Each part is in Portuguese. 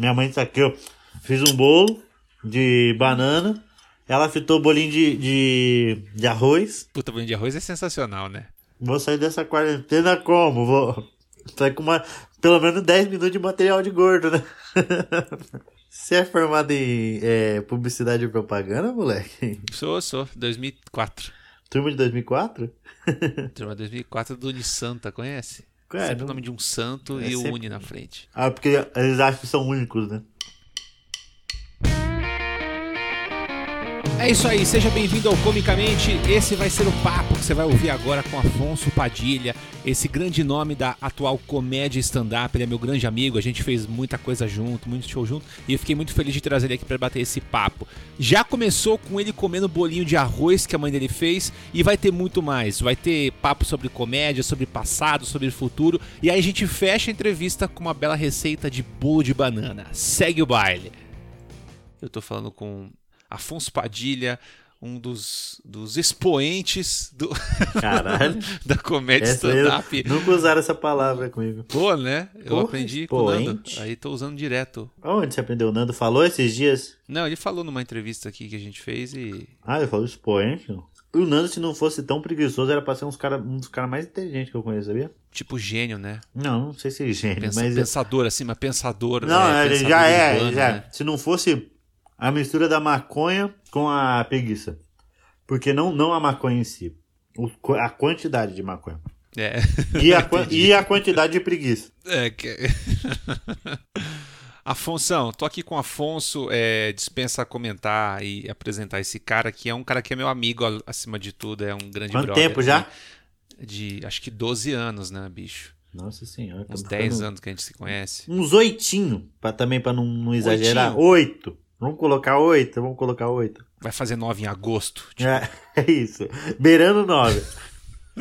Minha mãe tá aqui, ó. Fiz um bolo de banana. Ela fritou o bolinho de, de, de arroz. Puta, bolinho de arroz é sensacional, né? Vou sair dessa quarentena como? Vou sair com uma, pelo menos 10 minutos de material de gordo, né? Você é formado em é, publicidade e propaganda, moleque? Sou, sou. 2004. Turma de 2004? Turma 2004 do Unisanta, conhece? É, sempre o nome de um santo É e o sempre- Uni na frente. Ah, porque eles acham que são únicos, né? É isso aí, seja bem-vindo ao Comicamente. Esse vai ser o papo que você vai ouvir agora com Afonso Padilha, esse grande nome da atual comédia stand-up. Ele é meu grande amigo, a gente fez muita coisa junto, muito show junto, e eu fiquei muito feliz de trazer ele aqui para bater esse papo. Já começou com ele comendo bolinho de arroz que a mãe dele fez, e vai ter muito mais. Vai ter papo sobre comédia, sobre passado, sobre futuro, e aí a gente fecha a entrevista com uma bela receita de bolo de banana. Segue o baile. Eu tô falando com Afonso Padilha, um dos, dos expoentes do, Caralho. da comédia stand-up. nunca usaram essa palavra comigo. Pô, né? Eu Porra, aprendi com o Nando. expoente. Aí tô usando direto. Onde você aprendeu? O Nando falou esses dias? Não, ele falou numa entrevista aqui que a gente fez e. Ah, ele falou expoente. O Nando, se não fosse tão preguiçoso, era pra ser uns cara, um dos caras mais inteligentes que eu conheço, sabia? Tipo gênio, né? Não, não sei se é gênio, Pensa- mas... pensador, assim, mas pensador. Não, é, ele pensador já é, urbano, já. né? Se não fosse a mistura da maconha com a preguiça. Porque não, não a maconha em si. a quantidade de maconha. É. E a, e a quantidade de preguiça. É que... Afonso, tô aqui com o Afonso, é, dispensa comentar e apresentar esse cara que é um cara que é meu amigo acima de tudo, é um grande Quanto brother tempo já? De acho que 12 anos, né, bicho? Nossa senhora. Uns tá 10 ficando- anos que a gente se conhece. Uns oitinho, pra, também pra não, não exagerar. Oito. Vamos colocar oito? Vamos colocar oito. Vai fazer 9 em agosto. Tipo, É, é isso. Beirando nove.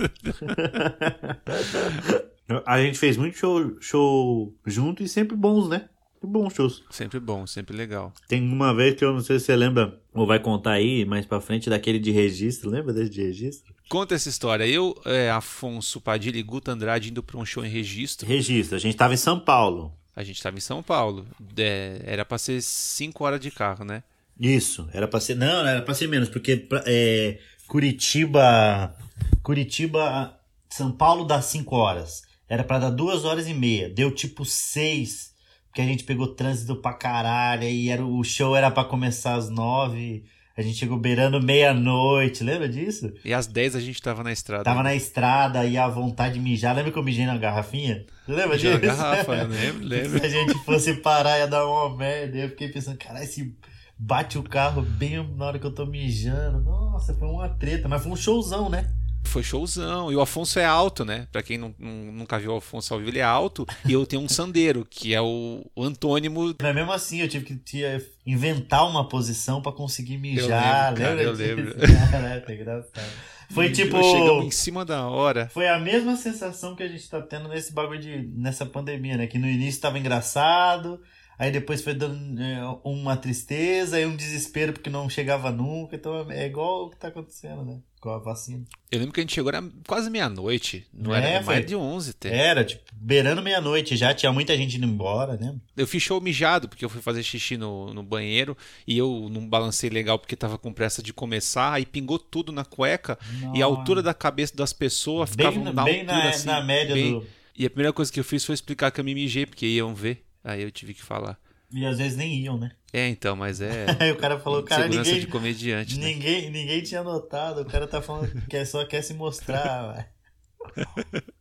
a gente fez muito show, show junto e sempre bons, né? Bons shows. Sempre bom, sempre legal. Tem uma vez que eu não sei se você lembra, ou vai contar aí mais pra frente, daquele de registro. Lembra desse de registro? Conta essa história. Eu, é, Afonso Padilha e Guto Andrade indo pra um show em registro. Registro. A gente tava em São Paulo. A gente tava em São Paulo. É, era pra ser 5 horas de carro, né? Isso. Era pra ser. Não, era pra ser menos, porque é, Curitiba. Curitiba. São Paulo dá 5 horas. Era pra dar 2 horas e meia. Deu tipo 6. Porque a gente pegou trânsito pra caralho. E era, o show era pra começar às 9. A gente chegou beirando meia-noite. Lembra disso? E às 10 a gente tava na estrada. Tava na estrada e a vontade de mijar. Lembra que eu mijei na garrafinha? Lembra na disso? garrafa, eu lembro, lembro. Se a gente fosse parar ia dar uma merda. Eu fiquei pensando, caralho, se bate o carro bem na hora que eu tô mijando. Nossa, foi uma treta, mas foi um showzão, né? Foi showzão. E o Afonso é alto, né? Pra quem não, não- nunca viu o Afonso ao vivo, ele é alto. E eu tenho um sandeiro, que é o, o antônimo. Mas mesmo assim, eu tive que tinha- inventar uma posição pra conseguir mijar. lembro, cara, lembra eu disso? lembro. Caraca, engraçado. Foi tipo. Chegamos em cima da hora. Foi a mesma sensação que a gente tá tendo nesse bagulho de. nessa pandemia, né? Que no início tava engraçado, aí depois foi dando é, uma tristeza, aí um desespero porque não chegava nunca. Então é igual o que tá acontecendo, né? Com a vacina. Eu lembro que a gente chegou, era quase meia-noite. Não É, era foi. mais de 11 até. Era, tipo, beirando meia-noite já, tinha muita gente indo embora, né? Eu fiz show mijado, porque eu fui fazer xixi no, no banheiro e eu não balancei legal porque tava com pressa de começar, aí pingou tudo na cueca e a altura da cabeça das pessoas ficava Bem, na bem altura na, assim, na média bem- do. E a primeira coisa que eu fiz foi explicar que eu me mijei, porque iam ver. Aí eu tive que falar. E às vezes nem iam, né? É, então, mas é Aí o cara falou, cara, segurança ninguém, de comediante, né? ninguém, ninguém tinha notado. O cara tá falando que só quer se mostrar, velho.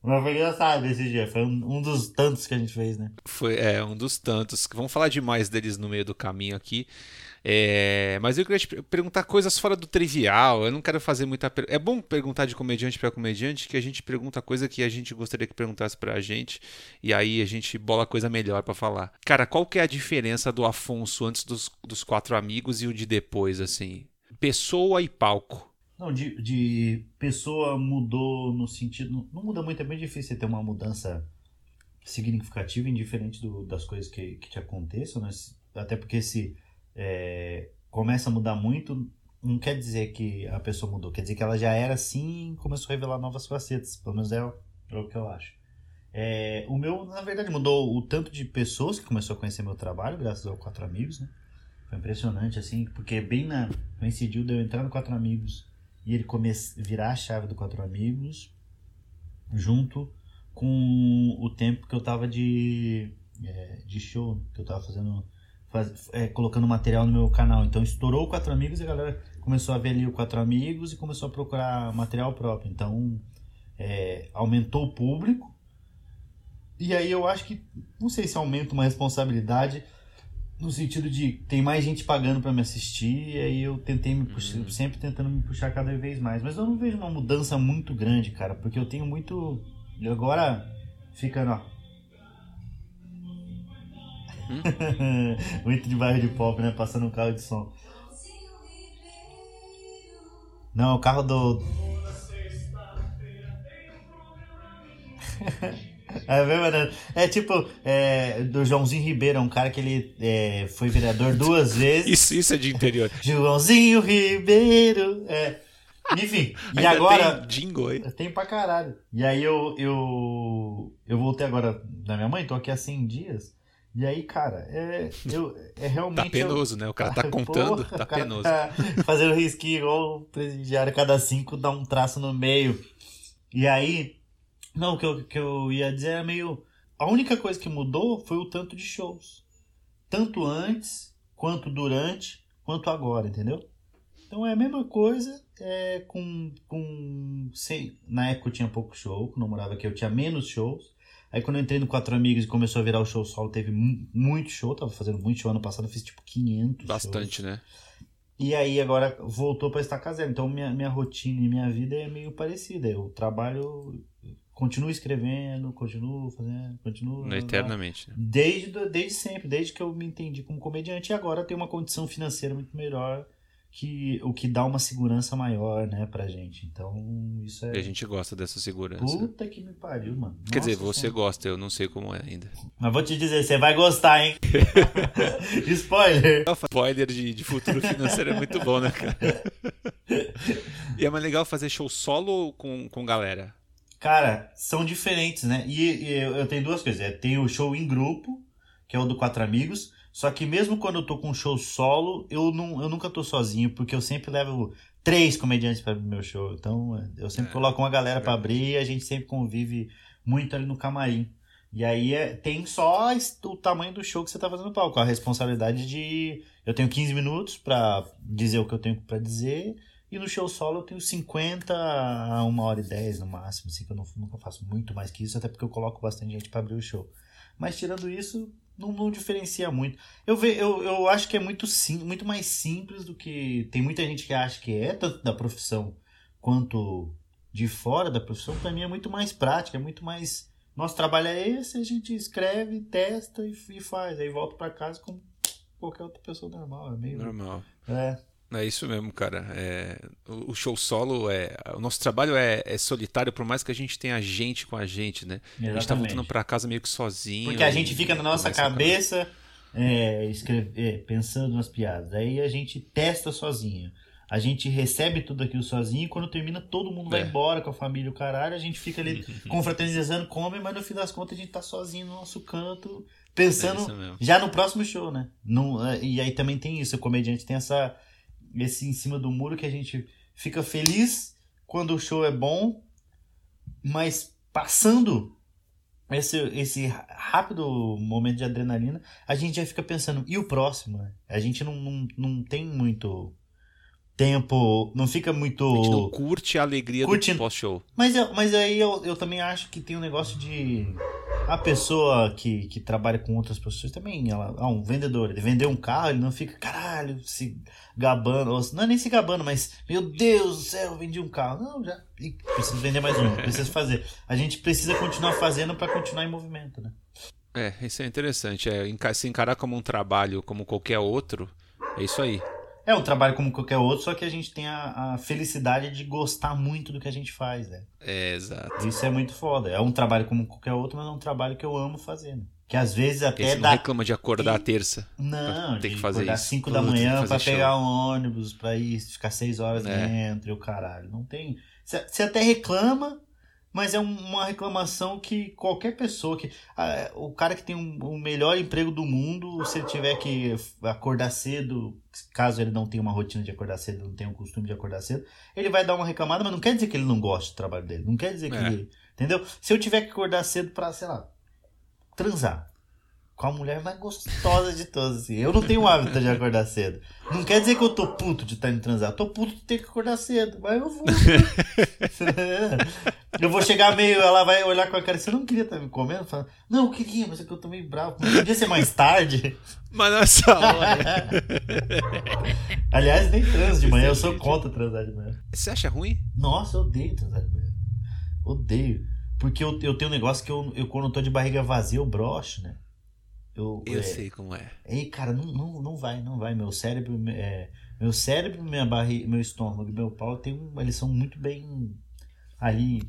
Mas foi engraçado esse dia. Foi um, um dos tantos que a gente fez, né? Foi é, um dos tantos. Vamos falar demais deles no meio do caminho aqui. É, mas eu queria te per- perguntar coisas fora do trivial. Eu não quero fazer muita. per- É bom perguntar de comediante para comediante que a gente pergunta coisa que a gente gostaria que perguntasse pra gente e aí a gente bola coisa melhor pra falar. Cara, qual que é a diferença do Afonso antes dos, dos quatro amigos e o de depois, assim? Pessoa e palco. Não, de, de pessoa mudou no sentido. Não, muda muito, é bem difícil você ter uma mudança significativa, indiferente do, das coisas que, que te aconteçam, né? Até porque se é, começa a mudar muito, não quer dizer que a pessoa mudou, quer dizer que ela já era assim e começou a revelar novas facetas. Pelo menos é, o- é o que eu acho. É, o meu, na verdade, mudou o tanto de pessoas que começou a conhecer meu trabalho, graças ao Quatro Amigos, né? Foi impressionante, assim, porque bem na coincidiu de eu entrar no Quatro Amigos e ele come, virar a chave do Quatro Amigos junto com o tempo que eu tava de, é, de show, que eu tava fazendo, faz, é, colocando material no meu canal. Então estourou o Quatro Amigos e a galera começou a ver ali o Quatro Amigos e começou a procurar material próprio. Então é, aumentou o público. E aí eu acho que, não sei se aumenta uma responsabilidade no sentido de tem mais gente pagando para me assistir e aí eu tentei me puxar, uhum. sempre tentando me puxar cada vez mais, mas eu não vejo uma mudança muito grande, cara, porque eu tenho muito e agora fica, ó. Muito de bairro de pop, né, passando um carro de som. Não, o carro do É verdade. É tipo, é, do Joãozinho Ribeiro, um cara que ele é, foi vereador duas vezes. Isso, isso é de interior. Joãozinho Ribeiro. É. Enfim, e Ainda agora. Tem jingle aí. Tem pra caralho. E aí eu, eu. Eu voltei agora da minha mãe, tô aqui há 100 dias. E aí, cara, é, eu, é realmente. Tá penoso, eu, né? O cara tá contando, porra, tá penoso. Tá fazendo risquinho igual o presidiário, cada cinco dá um traço no meio. E aí, não, o que eu, que eu ia dizer era meio. A única coisa que mudou foi o tanto de shows. Tanto antes, quanto durante, quanto agora, entendeu? Então é a mesma coisa é, com. com sei, na época eu tinha pouco show, quando eu morava aqui eu tinha menos shows. Aí quando eu entrei no Quatro Amigos e começou a virar o show solo, teve muito show, tava fazendo muito show. Ano passado eu fiz tipo 500 Bastante, shows. né? E aí agora voltou para estar casando. Então minha, minha rotina e minha vida é meio parecida. Eu trabalho continuo escrevendo, continuo fazendo, continuo. Não, eternamente. Né? Desde, desde sempre, desde que eu me entendi como comediante, e agora tenho uma condição financeira muito melhor, que o que dá uma segurança maior, né, pra gente. Então, isso é. E a gente gosta dessa segurança. Puta que me pariu, mano. Quer Nossa, dizer, você gosta, eu não sei como é ainda. Mas vou te dizer, você vai gostar, hein? Spoiler! Spoiler de, de futuro financeiro é muito bom, né, cara? e é mais legal fazer show solo com, com galera? Cara, são diferentes, né? E, e eu tenho duas coisas. É, tem o show em grupo, que é o do Quatro Amigos. Só que mesmo quando eu tô com um show solo, eu, não, eu nunca tô sozinho, porque eu sempre levo três comediantes para meu show. Então, é, eu sempre é, coloco uma galera para abrir e a gente sempre convive muito ali no camarim. E aí é, tem só o tamanho do show que você tá fazendo no palco. A responsabilidade de. Eu tenho 15 minutos para dizer o que eu tenho para dizer e no show solo eu tenho 50 a 1 hora e 10 no máximo, assim, que eu não, nunca faço muito mais que isso, até porque eu coloco bastante gente para abrir o show. Mas tirando isso, não, não diferencia muito. Eu, ve, eu, eu acho que é muito, sim, muito mais simples do que. Tem muita gente que acha que é, tanto da profissão quanto de fora da profissão. Para mim é muito mais prática, é muito mais. Nosso trabalho é esse, a gente escreve, testa e, e faz. Aí volta para casa como qualquer outra pessoa normal. É meio. Normal. É. É isso mesmo, cara. É, o show solo é. O nosso trabalho é, é, solitário, por mais que a gente tenha gente com a gente, né? Exatamente. A gente tá voltando para casa meio que sozinho. Porque a gente fica na nossa cabeça é, é, pensando nas piadas. Aí a gente testa sozinho. A gente recebe tudo aquilo sozinho e quando termina, todo mundo vai é. embora com a família, o caralho. A gente fica ali confraternizando, come, mas no fim das contas a gente tá sozinho no nosso canto, pensando é já no próximo show, né? E aí também tem isso, o comediante tem essa esse em cima do muro que a gente fica feliz quando o show é bom, mas passando esse, esse rápido momento de adrenalina, a gente já fica pensando, e o próximo? Né? A gente não, não, não tem muito tempo, não fica muito. A gente não curte a alegria curte... do pós-show. Mas, eu, mas aí eu, eu também acho que tem um negócio de a pessoa que, que trabalha com outras pessoas também, ela, ah, um vendedor, ele vendeu um carro, ele não fica, caralho, se gabando, ou, não é nem se gabando, mas, meu Deus do céu, vendi um carro. Não, já preciso vender mais um, preciso fazer. A gente precisa continuar fazendo para continuar em movimento, né? É, isso é interessante. É, se encarar como um trabalho como qualquer outro, é isso aí. É um trabalho como qualquer outro, só que a gente tem a, a, felicidade de gostar muito do que a gente faz, né? É, exato. Isso é muito foda. É um trabalho como qualquer outro, mas é um trabalho que eu amo fazer. Né? Que às vezes até Esse dá. não reclama de acordar e... terça. Não, tem que fazer acordar 5 da manhã para pegar um ônibus, para ir ficar 6 horas é. dentro e o caralho. Não tem. Você até reclama, mas é um- uma reclamação que qualquer pessoa que ah, o cara que tem um- o melhor emprego do mundo, se ele tiver que acordar cedo, caso ele não tenha uma rotina de acordar cedo, não tenha o costume de acordar cedo, ele vai dar uma reclamada, mas não quer dizer que ele não gosta do trabalho dele, não quer dizer que É. ele, entendeu? Se eu tiver que acordar cedo pra, sei lá, transar com a mulher mais gostosa de todas, assim. Eu não tenho hábito de acordar cedo. Não quer dizer que eu tô puto de estar indo transar. Eu tô puto de ter que acordar cedo, mas eu vou. eu vou chegar meio, ela vai olhar com a cara, você não queria estar me comendo? Fala, não, eu queria, mas é que eu tô meio bravo. Mas Podia ser mais tarde. Mas nessa hora. Aliás, nem transo de manhã, eu sou contra transar de manhã. Você acha ruim? Nossa, eu odeio transar de manhã. Odeio. Porque eu, eu tenho um negócio que eu, eu, quando eu tô de barriga vazia, eu broxo, né? Eu, Eu é, sei como é. Ei, cara, não, não, não vai, não vai. Meu cérebro, é, meu cérebro, minha barriga, meu estômago e meu pau tem eles são muito bem ali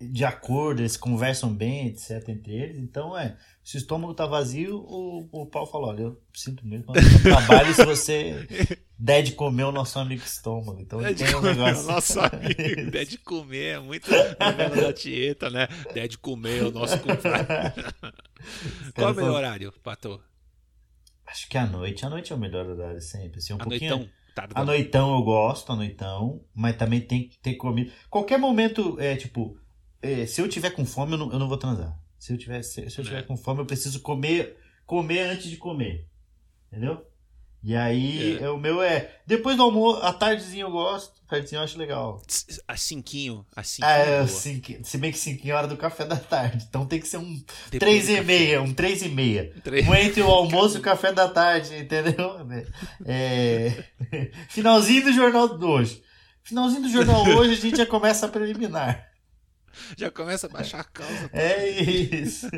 de acordo, eles conversam bem, etc, entre eles. Então, é, se o estômago tá vazio, o, o pau fala, olha, eu sinto mesmo, trabalho se você der de comer o nosso amigo estômago. Então, É de tem um negócio... o nosso amigo. Der de comer, é muito novela da Tieta, né? Der de comer, o nosso compadre. Qual é o melhor horário, Pato? Acho que a noite, a noite é o melhor horário sempre, assim, um A pouquinho... noitão? Tardão. A noitão eu gosto, a noitão, mas também tem que ter comida. Qualquer momento, é tipo, é, se eu tiver com fome, eu não, eu não vou transar. Se eu tiver, se, se eu tiver É. com fome, eu preciso comer, comer antes de comer. Entendeu? E aí, É. é, o meu é. Depois do almoço, à tardezinha eu gosto. À tardezinha eu acho legal. A cinquinho, a cinquinho. É é, cinco, se bem que 5 é hora do café da tarde. Então tem que ser um Depois 3 do e meia, um 3 e meia. Três- Um entre o almoço e o café da tarde, entendeu? É... Finalzinho do jornal de hoje. Finalzinho do jornal hoje a gente já começa a preliminar. Já começa a baixar a calça. É isso.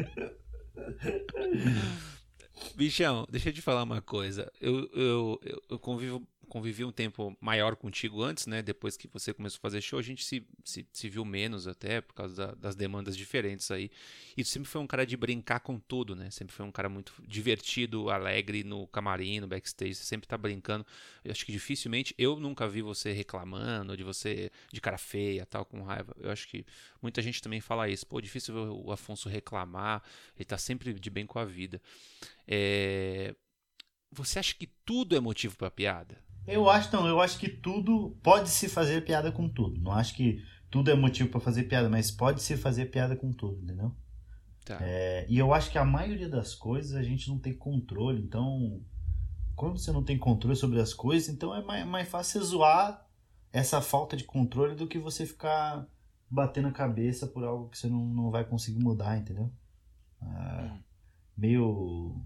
Bichão, deixa eu te falar uma coisa. Eu, eu, eu, eu convivo, convivi um tempo maior contigo antes, né? Depois que você começou a fazer show, a gente se, se, se viu menos até, por causa da- das demandas diferentes aí. E tu sempre foi um cara de brincar com tudo, né? Sempre foi um cara muito divertido, alegre no camarim, no backstage. Você sempre tá brincando. Eu acho que dificilmente, eu nunca vi você reclamando de você de cara feia, tal, com raiva. Eu acho que muita gente também fala isso. Pô, difícil ver o Afonso reclamar. Ele tá sempre de bem com a vida. É, Você acha que tudo é motivo pra piada? Eu acho não, eu acho que tudo pode se fazer piada com tudo. Não acho que tudo é motivo pra fazer piada, mas pode se fazer piada com tudo, entendeu? Tá. É, e eu acho que a maioria das coisas a gente não tem controle. Então, quando você não tem controle sobre as coisas, então é mais, mais fácil você zoar essa falta de controle do que você ficar batendo a cabeça por algo que você não, não vai conseguir mudar, entendeu? Ah, Hum. meio.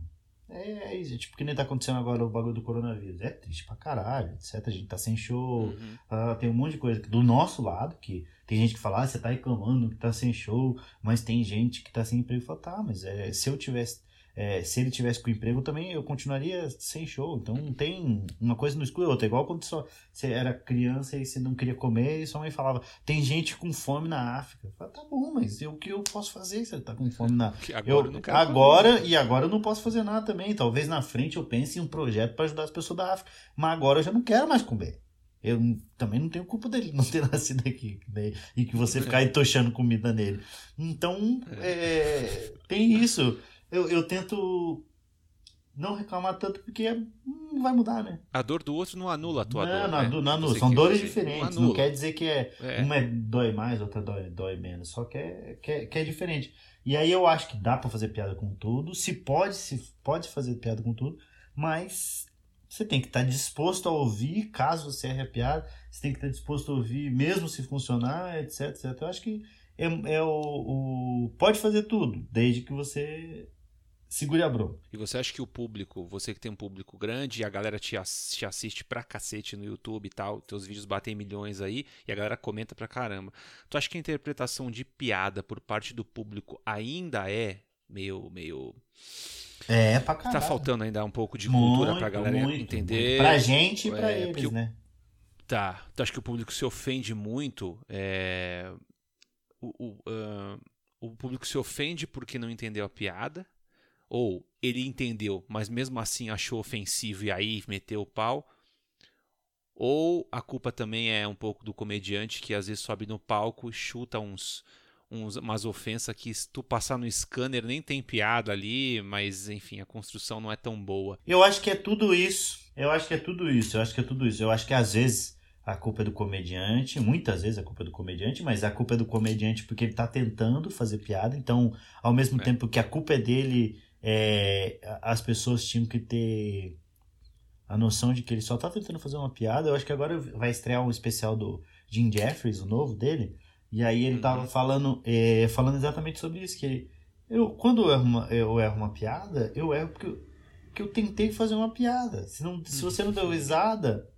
É, é isso, tipo, que nem tá acontecendo agora o bagulho do coronavírus. É triste pra caralho, etc. A gente tá sem show, Uhum. ah, tem um monte de coisa do nosso lado, que tem gente que fala, ah, você tá reclamando que tá sem show, mas tem gente que tá sem emprego. Fala, tá, mas é, se eu tivesse, é, se ele tivesse com emprego também, eu continuaria sem show. Então não tem uma coisa não exclui a outra. Igual quando só, você era criança e você não queria comer e sua mãe falava, tem gente com fome na África. Fala, tá bom, mas eu, o que eu posso fazer se ele tá com fome na Que agora eu, eu não quero agora e agora eu não posso fazer nada também. Talvez na frente eu pense em um projeto para ajudar as pessoas da África, mas agora eu já não quero mais comer. Eu também não tenho culpa dele não ter nascido aqui né? e que você ficar entochando comida nele. Então, é, tem isso. Eu, eu tento não reclamar tanto porque não vai mudar, né? A dor do outro não anula a tua não, dor. não, né? não, não, Você são dores diferentes. Não anula. quer dizer que é, É. uma é- dói mais, outra dói, dói menos. Só que é, que, é, que é diferente. E aí eu acho que dá pra fazer piada com tudo. Se pode, se pode fazer piada com tudo. Mas você tem que estar disposto a ouvir, caso você erre a piada. Você tem que estar disposto a ouvir, mesmo se funcionar, etc, etc. Eu acho que é, é o, o- Pode fazer tudo, desde que você segure a bronca. E você acha que o público, você que tem um público grande e a galera te, ass- te assiste pra cacete no YouTube e tal, teus vídeos batem milhões aí e a galera comenta pra caramba. Tu acha que a interpretação de piada por parte do público ainda é meio. meio. É, pra caralho. Tá faltando ainda um pouco de cultura pra Muito, galera muito, entender. muito. Pra gente e pra É, eles, o- né? Tá. Tu acha que o público se ofende muito? É... O, o, ah, o público se ofende porque não entendeu a piada? Ou ele entendeu, mas mesmo assim achou ofensivo e aí meteu o pau? Ou a culpa também é um pouco do comediante que às vezes sobe no palco e chuta uns, uns, umas ofensas que se tu passar no scanner nem tem piada ali, mas enfim, a construção não é tão boa. Eu acho que é tudo isso. Eu acho que é tudo isso. Eu acho que é tudo isso. Eu acho que às vezes a culpa é do comediante, muitas vezes a culpa é do comediante, mas a culpa é do comediante porque ele tá tentando fazer piada. Então, ao mesmo é. tempo que a culpa é dele, é, as pessoas tinham que ter a noção de que ele só tá tentando fazer uma piada. Eu acho que agora vai estrear um especial do Jim Jeffries, o novo dele, e aí ele tava uhum. falando, é, falando exatamente sobre isso, que eu, quando eu erro uma, eu erro uma piada, eu erro porque eu, porque eu tentei fazer uma piada. Se, não, se você não deu uhum. risada,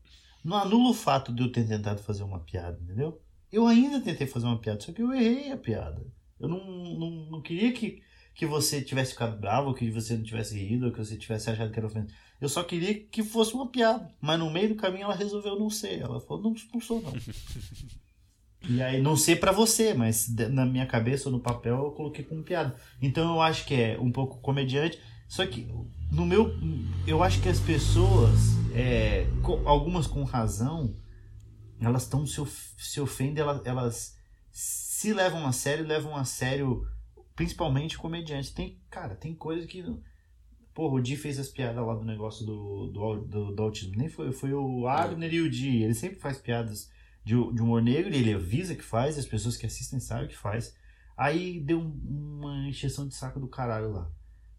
não anula o fato de eu ter tentado fazer uma piada, entendeu? Eu ainda tentei fazer uma piada, só que eu errei a piada. Eu não, não, não queria que, que você tivesse ficado bravo, que você não tivesse rido, que você tivesse achado que era ofensivo. Eu só queria que fosse uma piada. Mas no meio do caminho ela resolveu não ser. Ela falou, não, não sou não. e aí, não sei para você, mas na minha cabeça ou no papel eu coloquei como piada. Então eu acho que é um pouco comediante. Só que no meu. Eu acho que as pessoas, é, algumas com razão, elas estão se, se ofendem, elas, elas se levam a sério, levam a sério, principalmente comediantes. Tem, cara, tem coisa que. Porra, o Di fez as piadas lá do negócio do, do, do, do autismo. Nem foi, foi o Abner e o Di. Ele sempre faz piadas de, de humor negro, ele avisa que faz, as pessoas que assistem sabem que faz. Aí deu uma encheção de saco do caralho lá.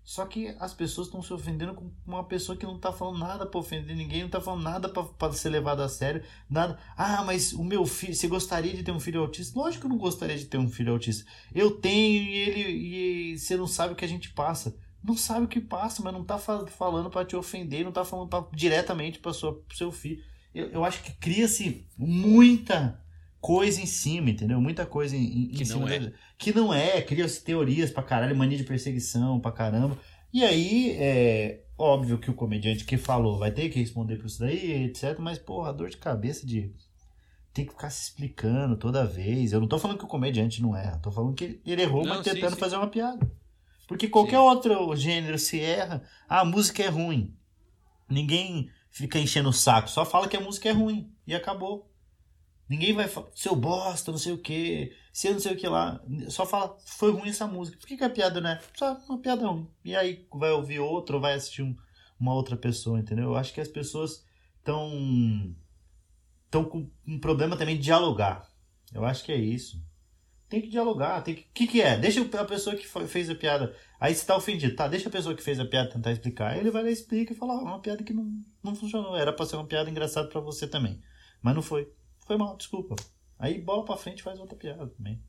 Só que as pessoas estão se ofendendo com uma pessoa que não está falando nada para ofender ninguém, não está falando nada para ser levado a sério, nada. Ah, mas o meu filho, você gostaria de ter um filho autista? Lógico que eu não gostaria de ter um filho autista. Eu tenho e ele e você não sabe o que a gente passa. Não sabe o que passa, mas não está falando para te ofender, não está falando pra, diretamente para o seu filho. Eu, eu acho que cria-se muita coisa em cima, entendeu? Muita coisa em, em que cima não é. Dele. Que não é, cria-se teorias pra caralho, mania de perseguição pra caramba. E aí, é óbvio que o comediante que falou vai ter que responder por isso daí, etc. Mas, porra, a dor de cabeça de tem que ficar se explicando toda vez. Eu não tô falando que o comediante não erra, tô falando que ele errou, não, mas tentando sim, sim. fazer uma piada. Porque qualquer sim. outro gênero se erra, ah, a música é ruim. Ninguém fica enchendo o saco, só fala que a música é ruim e acabou. Ninguém vai falar, seu bosta, não sei o que, se não sei o que lá. Só fala, foi ruim essa música. Por que, que a piada não é? Só uma piada ruim. E aí vai ouvir outro ou vai assistir um, uma outra pessoa, entendeu? Eu acho que as pessoas estão estão com um problema também de dialogar. Eu acho que é isso. Tem que dialogar. Tem que. O que, que é? Deixa a pessoa que fez a piada. Aí você tá ofendido. Tá, deixa a pessoa que fez a piada tentar explicar. Ele vai lá e explica e fala: ah, uma piada que não, não funcionou. Era pra ser uma piada engraçada para você também. Mas não foi. Foi mal, desculpa. Aí bola pra frente faz outra piada também.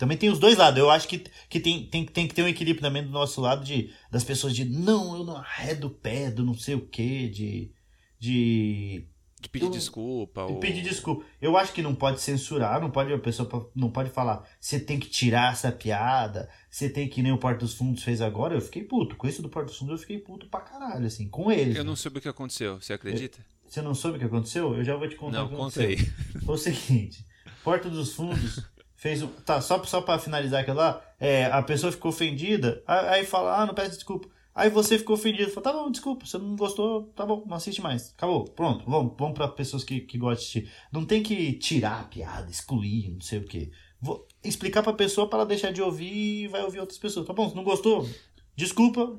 Também tem os dois lados. Eu acho que, que tem, tem, tem que ter um equilíbrio também do nosso lado de, das pessoas de não, eu não arredo o pé do não sei o que, de. De. De pedir eu, desculpa. De ou... pedir desculpa. Eu acho que não pode censurar, não pode a pessoa não pode falar, você tem que tirar essa piada, você tem que nem o Porto dos Fundos fez agora. Eu fiquei puto. Com isso do Porto dos Fundos eu fiquei puto pra caralho, assim, com eles. Eu né? não soube o que aconteceu, você acredita? Eu, você não soube o que aconteceu? Eu já vou te contar não, o que contei. aconteceu. Foi o seguinte: Porta dos Fundos fez o. Tá, só, só pra finalizar aquilo lá, é, a pessoa ficou ofendida, aí fala, ah, não peço desculpa. Aí você ficou ofendido, fala, tá bom, desculpa, você não gostou, tá bom, não assiste mais. Acabou, pronto, vamos, vamos pra pessoas que, que gostam de assistir. Não tem que tirar a piada, excluir, não sei o quê. Vou explicar pra pessoa para ela deixar de ouvir e vai ouvir outras pessoas. Tá bom, se não gostou, desculpa.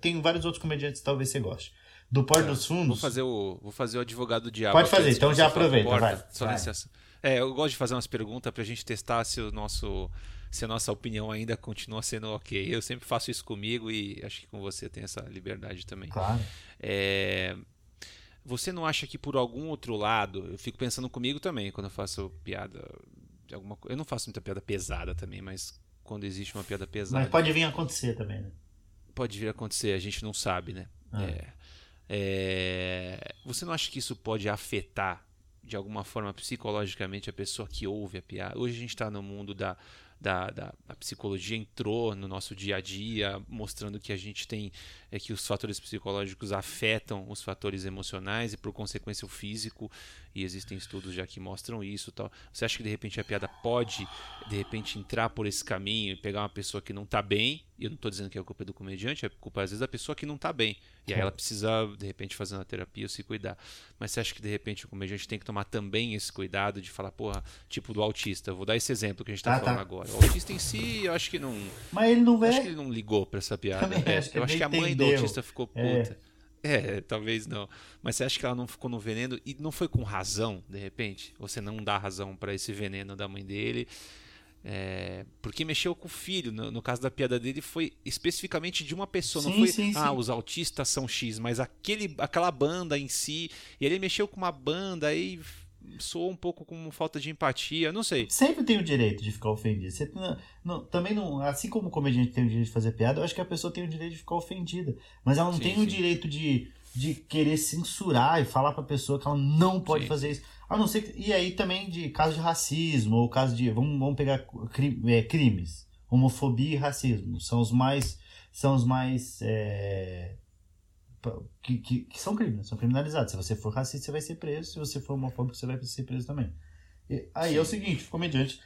Tem vários outros comediantes que talvez você goste do Porto é, dos Fundos. Vou fazer o, vou fazer o advogado do diabo. Pode fazer, então já aproveita, porta, vai. Só vai. licença. É, eu gosto de fazer umas perguntas pra gente testar se o nosso se a nossa opinião ainda continua sendo ok. Eu sempre faço isso comigo e acho que com você tem essa liberdade também. Claro. É, você não acha que por algum outro lado, eu fico pensando comigo também quando eu faço piada de alguma Eu não faço muita piada pesada também, mas quando existe uma piada pesada. Mas pode vir a acontecer também, né? Pode vir a acontecer, a gente não sabe, né? Ah. É. É... Você não acha que isso pode afetar de alguma forma psicologicamente a pessoa que ouve a piada? Hoje a gente está no mundo da, da, da psicologia entrou no nosso dia a dia, mostrando que a gente tem é que os fatores psicológicos afetam os fatores emocionais e por consequência o físico e existem estudos já que mostram isso tal. Você acha que de repente a piada pode de repente entrar por esse caminho e pegar uma pessoa que não está bem E eu não tô dizendo que é culpa do comediante, é culpa às vezes da pessoa que não tá bem. E aí ela precisa, de repente, fazer uma terapia ou se cuidar. Mas você acha que, de repente, o comediante tem que tomar também esse cuidado de falar, porra, tipo do autista. Vou dar esse exemplo que a gente tá Ah, falando tá. agora. O autista em si, eu acho que não. Mas ele não eu acho que ele não ligou pra essa piada. Também É, eu ele acho que a mãe do entendeu. autista ficou É. puta. É, talvez não. Mas você acha que ela não ficou no veneno e não foi com razão, de repente? Você não dá razão pra esse veneno da mãe dele? É, porque mexeu com o filho. No, no caso da piada dele, foi especificamente de uma pessoa. não Sim, foi, sim, ah, sim. os autistas são X, mas aquele, aquela banda em si. E ele mexeu com uma banda aí soou um pouco como falta de empatia. Não sei. Sempre tem o direito de ficar ofendido. Você não- não- também não. Assim como o comediante tem o direito de fazer piada, eu acho que a pessoa tem o direito de ficar ofendida. Mas ela não Sim, tem sim. o direito de, de querer censurar e falar pra pessoa que ela não pode Sim. fazer isso. A não ser que, E aí também de caso de racismo, ou caso de. Vamos, vamos pegar cri- é, crimes. Homofobia e racismo. São os mais. São os mais. é, que, que, que são crimes, são criminalizados. Se você for racista, você vai ser preso. Se você for homofóbico, você vai ser preso também. E aí é o seguinte, o comediante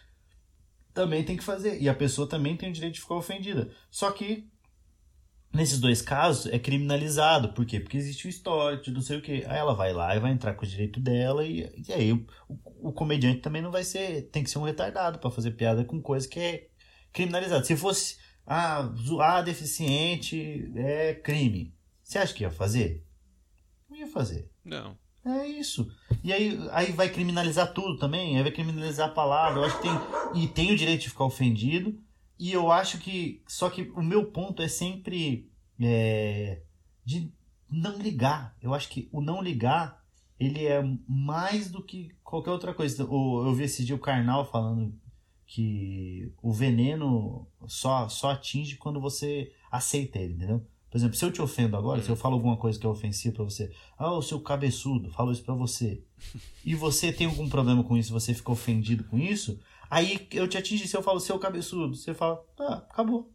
também tem que fazer. E a pessoa também tem o direito de ficar ofendida. Só que, nesses dois casos, é criminalizado. Por quê? Porque existe o histórico, não sei o quê. Aí ela vai lá e vai entrar com o direito dela. E, e aí o, o, o comediante também não vai ser. Tem que ser um retardado para fazer piada com coisa que é criminalizada. Se fosse. Ah, zoar deficiente é crime. Você acha que ia fazer? Não ia fazer. Não. É isso. E aí, aí vai criminalizar tudo também, aí vai criminalizar a palavra. Eu acho que tem. E tem o direito de ficar ofendido. E eu acho que. Só que o meu ponto é sempre. é, de não ligar. Eu acho que o não ligar, ele é mais do que qualquer outra coisa. O- Eu vi esse dia o Karnal falando que o veneno só, só atinge quando você aceita ele, entendeu? Por exemplo, se eu te ofendo agora, Hum. se eu falo alguma coisa que é ofensiva pra você, ah, o seu cabeçudo, falo isso pra você. E você tem algum problema com isso, você fica ofendido com isso, aí eu te atingi, se eu falo seu cabeçudo, você fala, tá, acabou.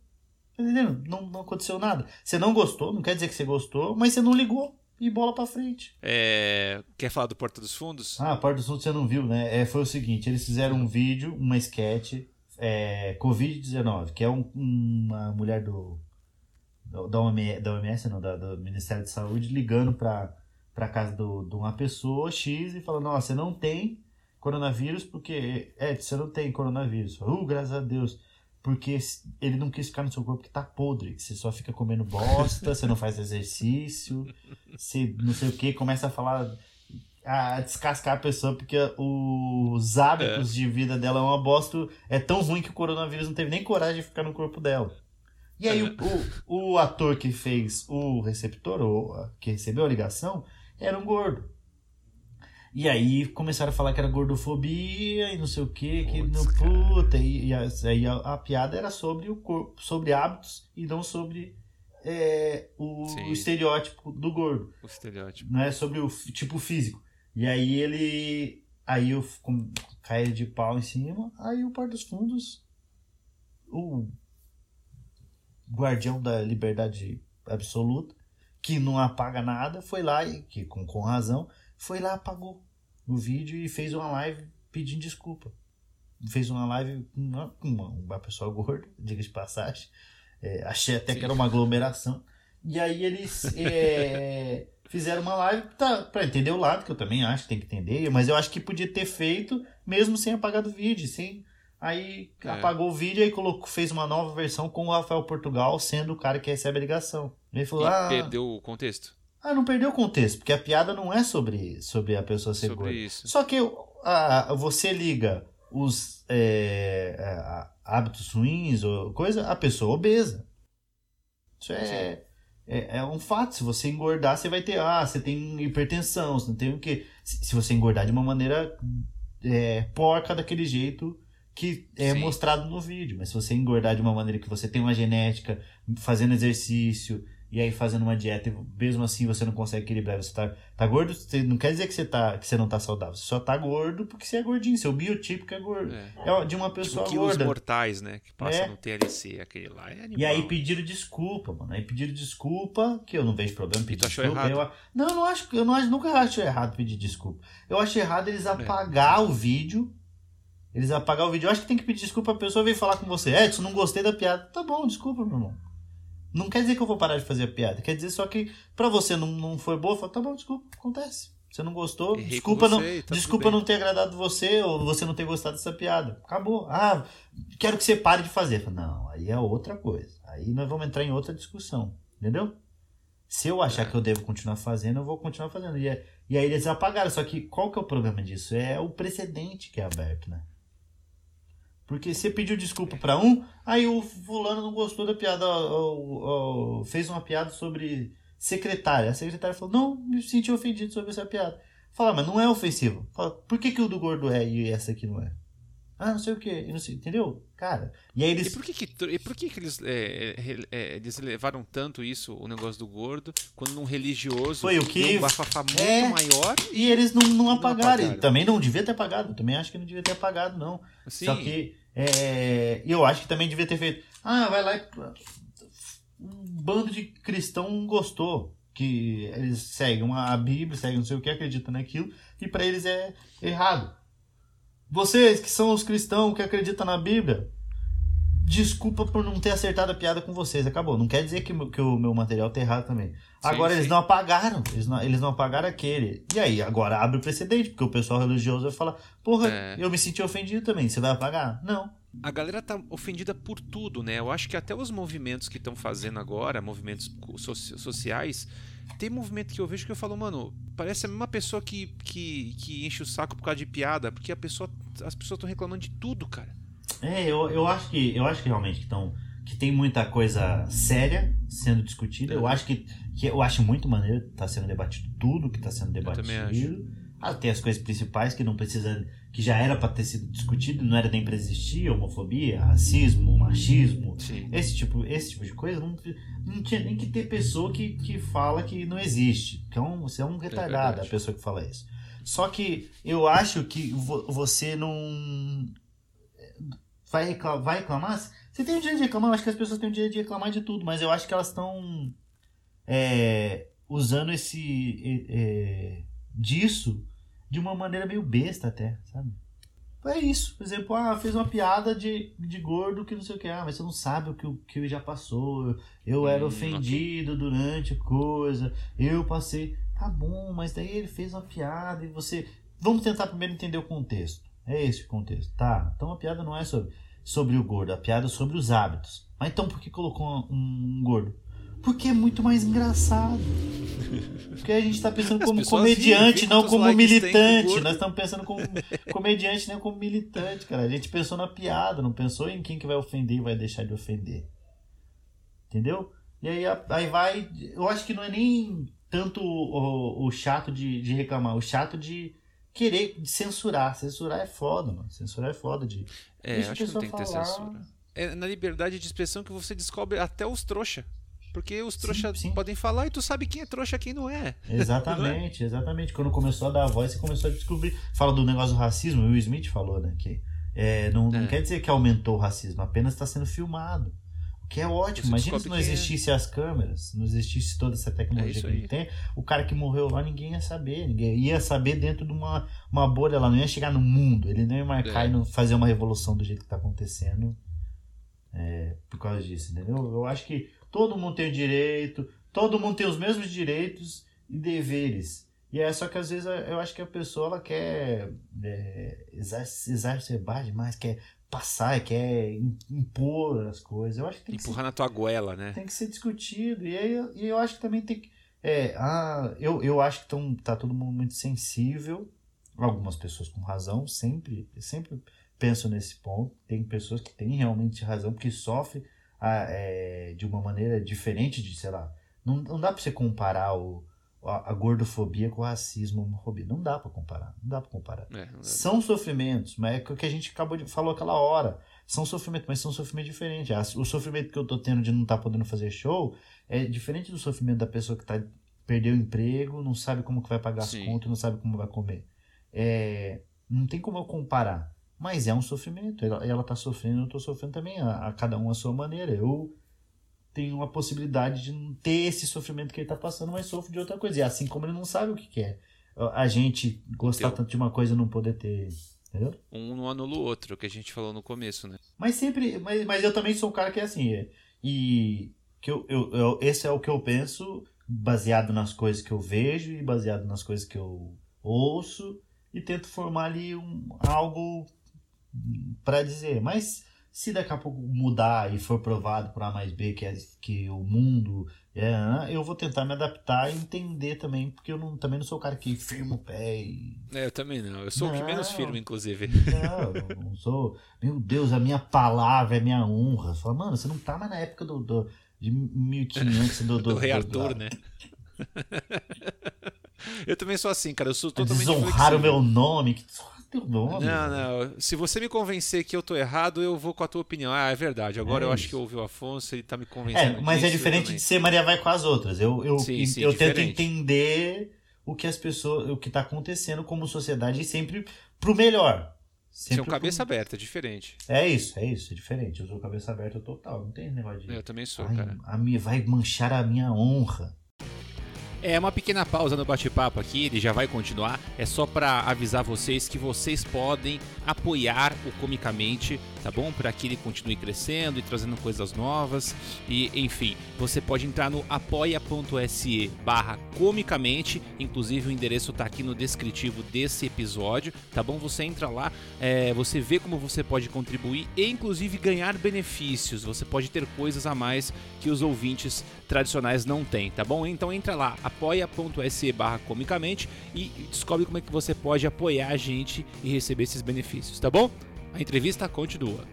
Tá entendendo? Não, não aconteceu nada. Você não gostou, não quer dizer que você gostou, mas você não ligou e bola pra frente. É, Quer falar do Porta dos Fundos? Ah, a parte do sul você não viu, né? É, foi o seguinte, eles fizeram um vídeo, uma sketch, é, Covid-19, que é um- uma mulher do- da, OMS, da OMS, não, da- do Ministério de Saúde, ligando pra, pra casa do- de uma pessoa X e falando, ó, você não tem coronavírus porque... É, você não tem coronavírus. Uh, graças a Deus. Porque ele não quis ficar no seu corpo que tá podre, que você só fica comendo bosta, você não faz exercício, você não sei o que, começa a falar a descascar a pessoa porque os hábitos de vida dela é uma bosta. É tão ruim que o coronavírus não teve nem coragem de ficar no corpo dela. E aí, o, o, o ator que fez o receptor, ou que recebeu a ligação, era um gordo. E aí começaram a falar que era gordofobia e não sei o que, que Putz, não puta. E, e aí a, a piada era sobre o corpo, sobre hábitos e não sobre é, o Sim. estereótipo do gordo O estereótipo. não é sobre o tipo físico. E aí ele. Aí eu caí de pau em cima. Aí o Porta dos Fundos, o guardião da liberdade absoluta, que não apaga nada, foi lá, e que com, com razão, foi lá, apagou o vídeo e fez uma live pedindo desculpa. Fez uma live com uma, uma, uma pessoa gorda, diga de passagem. É, achei até que era uma aglomeração. E aí eles é, fizeram uma live tá, pra entender o lado, que eu também acho que tem que entender, mas eu acho que podia ter feito mesmo sem apagar do vídeo, sem. Aí É. apagou o vídeo e colocou, fez uma nova versão com o Rafael Portugal sendo o cara que recebe a ligação. Ele falou: E ah, perdeu o contexto ah, não perdeu o contexto, porque a piada não é sobre, sobre a pessoa ser sobre gorda. isso. Só que você liga os é, a- hábitos ruins ou coisa, a pessoa obesa. Isso é, é, é um fato. Se você engordar, você vai ter. Ah, você tem hipertensão, você não tem o quê? Se, se você engordar de uma maneira é, porca daquele jeito que é Sim. mostrado no vídeo. Mas se você engordar de uma maneira que você tem uma genética, fazendo exercício, e aí fazendo uma dieta, e mesmo assim você não consegue equilibrar, você tá, tá gordo, você não quer dizer que você, tá, que você não tá saudável. Você só tá gordo porque você é gordinho, seu biotipo é gordo. É. É de uma Tipo pessoa quilos gorda. mortais, né? Que passa É. no TLC, aquele lá é animal. E aí pediram desculpa, mano. Aí pediram desculpa, que eu não vejo problema pedir desculpa. errado? Eu, não, eu não acho, eu não nunca acho errado pedir desculpa. Eu acho errado É. eles apagar o vídeo Eles apagar o vídeo. Eu acho que tem que pedir desculpa a pessoa vir falar com você. Edson, não gostei da piada. Tá bom, desculpa, meu irmão. Não quer dizer que eu vou parar de fazer a piada. Quer dizer só que pra você não, não foi boa, fala, tá bom, desculpa, acontece. Você não gostou, Errei desculpa, não, você e tá desculpa não ter agradado você ou você não ter gostado dessa piada. Acabou. Ah, quero que você pare de fazer. Fala, Não, aí é outra coisa. Aí nós vamos entrar em outra discussão. Entendeu? Se eu achar É. que eu devo continuar fazendo, eu vou continuar fazendo. E, é- e aí eles apagaram. Só que qual que é o problema disso? É o precedente que é aberto, né? Porque você pediu desculpa pra um, aí o fulano não gostou da piada, ó, ó, ó, fez uma piada sobre secretária. A secretária falou, não, me senti ofendido sobre essa piada. Fala, mas não é ofensivo. Fala, por que, que o do gordo é e essa aqui não é? Ah, não sei o que, não sei, entendeu? Cara, e aí E eles... por que, que, e por que, que eles, é, re- é, eles levaram tanto isso, o negócio do gordo, quando num religioso Foi o que- um bafafá muito É. maior? E eles não, não apagaram. apagaram. E também não devia ter apagado. Também acho que não devia ter apagado, não. Assim, Só que é, eu acho que também devia ter feito. Ah, vai lá. Um bando de cristão gostou. Que eles seguem a Bíblia, seguem não sei o que, acreditam naquilo, e pra eles é errado. Vocês que são os cristãos que acreditam na Bíblia, desculpa por não ter acertado a piada com vocês. Acabou. Não quer dizer que, o- que o meu material tá errado também. Agora, sim. eles não apagaram. Eles não, eles não apagaram aquele. E aí, agora abre o precedente, porque o pessoal religioso vai falar: Porra, É. eu me senti ofendido também. Você vai apagar? Não. a galera tá ofendida por tudo, né? Eu acho que até os movimentos que estão fazendo agora, movimentos so- sociais, tem movimento que eu vejo que eu falo, mano, parece a mesma pessoa que, que, que enche o saco por causa de piada, porque a pessoa, as pessoas estão reclamando de tudo, cara. É, eu, eu acho que eu acho que realmente que, tão, que tem muita coisa séria sendo discutida. Eu acho que, que eu acho muito maneiro tá sendo debatido tudo que está sendo debatido. Ah, tem as coisas principais que não precisa que já era para ter sido discutido, não era nem para existir, homofobia, racismo, machismo, Sim. esse tipo, esse tipo de coisa, não, não tinha nem que ter pessoa que, que fala que não existe. Então, você é um retardado, verdade. a pessoa que fala isso. Só que eu acho que vo- você não vai reclamar, vai reclamar. Você tem o direito de reclamar, eu acho que as pessoas têm o direito de reclamar de tudo, mas eu acho que elas estão é, usando esse é, disso de uma maneira meio besta até, sabe? É isso. Por exemplo, ah, fez uma piada de, de gordo que não sei o que. Ah, mas você não sabe o que, o que já passou. Eu, eu era Hum, ofendido durante a coisa. Eu passei. Tá bom, mas daí ele fez uma piada e você. Vamos tentar primeiro entender o contexto. É esse o contexto. Tá. Então a piada não é sobre, sobre o gordo, a piada é sobre os hábitos. Mas então por que colocou um, um gordo? Porque é muito mais engraçado. Porque a gente tá pensando como comediante, não como militante. Nós estamos pensando como comediante, não como militante, cara. A gente pensou na piada, não pensou em quem que vai ofender e vai deixar de ofender. Entendeu? E aí, aí vai. Eu acho que não é nem tanto o, o chato de, de reclamar, o chato de querer censurar. Censurar é foda, mano. Censurar é foda de. É, Deixa a acho que não tem que ter falar. censura. É na liberdade de expressão que você descobre até os trouxa. Porque os trouxa sim. podem falar e tu sabe quem é trouxa e quem não é. Exatamente, exatamente. Quando começou a dar voz, você começou a descobrir. Fala do negócio do racismo, o Will Smith falou, né? Que é, não, não É. quer dizer que aumentou o racismo, apenas está sendo filmado. Que é ótimo. Você Imagina se não é. existisse as câmeras, não existisse toda essa É tecnologia isso que a gente tem, o cara que morreu lá ninguém ia saber. Ninguém ia saber dentro de uma, uma bolha lá, não ia chegar no mundo. Ele não ia marcar É. e não fazer uma revolução do jeito que está acontecendo é, por causa disso, entendeu? Eu acho que todo mundo tem o direito, todo mundo tem os mesmos direitos e deveres. E é só que às vezes eu acho que a pessoa ela quer é, exa- exacerbar demais, quer passar, quer im- impor as coisas. Eu acho que tem que ser Empurrar na tua goela, né? tem que ser discutido. E aí e eu acho que também tem que. É, ah, eu, eu acho que tão, tá todo mundo muito sensível. Algumas pessoas com razão, sempre, sempre penso nesse ponto. Tem pessoas que têm realmente razão, porque sofrem ah, é, de uma maneira diferente de, sei lá. Não, não dá pra você comparar o, a, a gordofobia com o racismo, a homofobia. Não dá pra comparar. Não dá pra comparar. É, é. São sofrimentos, mas é o que a gente acabou de falou aquela hora. São sofrimentos, mas são sofrimentos diferentes. O sofrimento que eu tô tendo de não estar podendo fazer show é diferente do sofrimento da pessoa que tá, perdeu o emprego, não sabe como que vai pagar Sim. as contas, não sabe como vai comer. É, não tem como eu comparar. Mas é um sofrimento. Ela, ela tá sofrendo, eu tô sofrendo também. A, a cada um a sua maneira. Eu tenho a possibilidade de não ter esse sofrimento que ele tá passando, mas sofro de outra coisa. E assim como ele não sabe o que, que é. A gente gostar Então. tanto de uma coisa e não poder ter Entendeu? Um não anula o outro, que a gente falou no começo, né? Mas sempre. Mas, mas eu também sou um cara que é assim. é- E que eu, eu, eu- esse é o que eu penso, baseado nas coisas que eu vejo e baseado nas coisas que eu ouço, e tento formar ali um, algo para dizer. Mas se daqui a pouco mudar e for provado por A mais B que, é, que o mundo é, eu vou tentar me adaptar e entender também, porque eu não, também não sou o cara que firma o pé e É, eu também não. Eu sou o que Não. menos firme, inclusive. não, não sou. Meu Deus, a minha palavra é minha honra. Fala, mano, você não tá mais na época do, do, de 1500 do, do, Do Rei do- Arthur, da- né? eu também sou assim, cara. Eu sou totalmente Desonrar o meu nome. Que teu nome. Não, não. Se você me convencer que eu tô errado, eu vou com a tua opinião. Ah, é verdade. Agora É eu acho que eu ouvi o Afonso, ele tá me convencendo. É, mas é disso, eu diferente de ser Maria vai com as outras. Eu, eu, Sim, sim, eu tento entender o que as pessoas, o que tá acontecendo como sociedade e sempre pro melhor. Você é Sempre um pro- cabeça aberta, é diferente. É isso, é isso, é diferente. Eu sou cabeça aberta total. Não tem negócio de. Eu também sou, Ai, cara. a minha, vai manchar a minha honra. É uma pequena pausa no bate-papo aqui, ele já vai continuar. É só pra avisar vocês que vocês podem apoiar o Comicamente, tá bom? Para que ele continue crescendo e trazendo coisas novas. E enfim, você pode entrar no apoia.se barra comicamente. Inclusive o endereço tá aqui no descritivo desse episódio, tá bom? Você entra lá, é, você vê como você pode contribuir e inclusive ganhar benefícios. Você pode ter coisas a mais que os ouvintes tradicionais não têm, tá bom? Então entra lá, apoia.se barra comicamente e descobre como é que você pode apoiar a gente e receber esses benefícios, tá bom? A entrevista continua.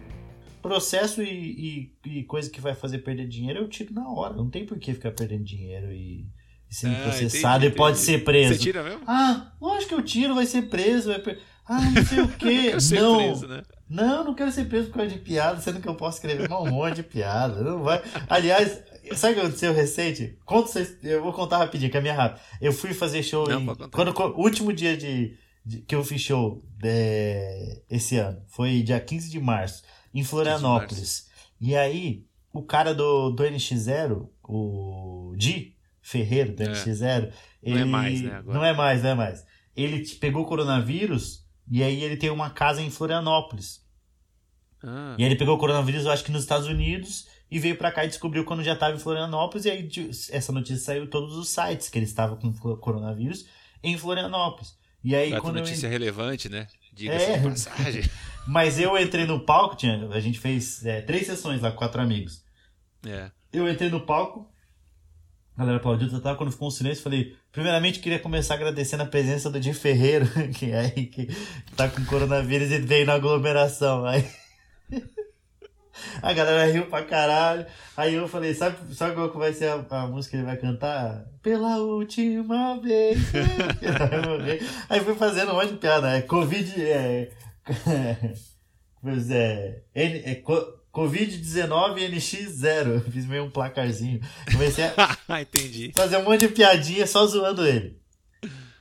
Processo e, e, e coisa que vai fazer perder dinheiro eu tiro na hora. Não tem por que ficar perdendo dinheiro e, e sendo Ah, processado entendi, e pode entendi. ser preso. Você tira mesmo? Ah, lógico que eu tiro, vai ser preso. Vai per- Ah, não sei o quê. Ser não, preso, né? não, não quero ser preso por causa de piada, sendo que eu posso escrever um monte de piada. Não vai. Aliás, sabe o que aconteceu recente? Conta, eu vou contar rapidinho, que é minha rápida. Eu fui fazer show Não, em, quando o último dia de, de- que eu fiz show é, esse ano foi dia 15 de março em Florianópolis. E aí, o cara do, do NX0, o Di Ferreiro do É. NX0, Não é ele mais, né, agora. não é mais, não é mais. Ele pegou coronavírus e aí ele tem uma casa em Florianópolis. Ah, E aí ele pegou o coronavírus, eu acho que nos Estados Unidos, e veio pra cá e descobriu quando já tava em Florianópolis. E aí essa notícia saiu em todos os sites que ele estava com coronavírus em Florianópolis. E aí outra quando eu notícia relevante, né? Diga-se É. de passagem. Mas eu entrei no palco, tinha, a gente fez é, três sessões lá com quatro amigos. É. Eu entrei no palco, a galera aplaudiu, tá, tá, quando ficou um silêncio, falei, primeiramente queria começar agradecendo a presença do Di Ferreiro, que é aí que tá com coronavírus e veio na aglomeração. Aí a galera riu pra caralho. Aí eu falei, sabe, sabe qual que vai ser a, a música que ele vai cantar? Pela última vez. aí fui fazendo um monte de piada. É Covid. É, pois é. N, é co- Covid-19 NX0. Fiz meio um placarzinho. Comecei a entendi. fazer um monte de piadinha só zoando ele.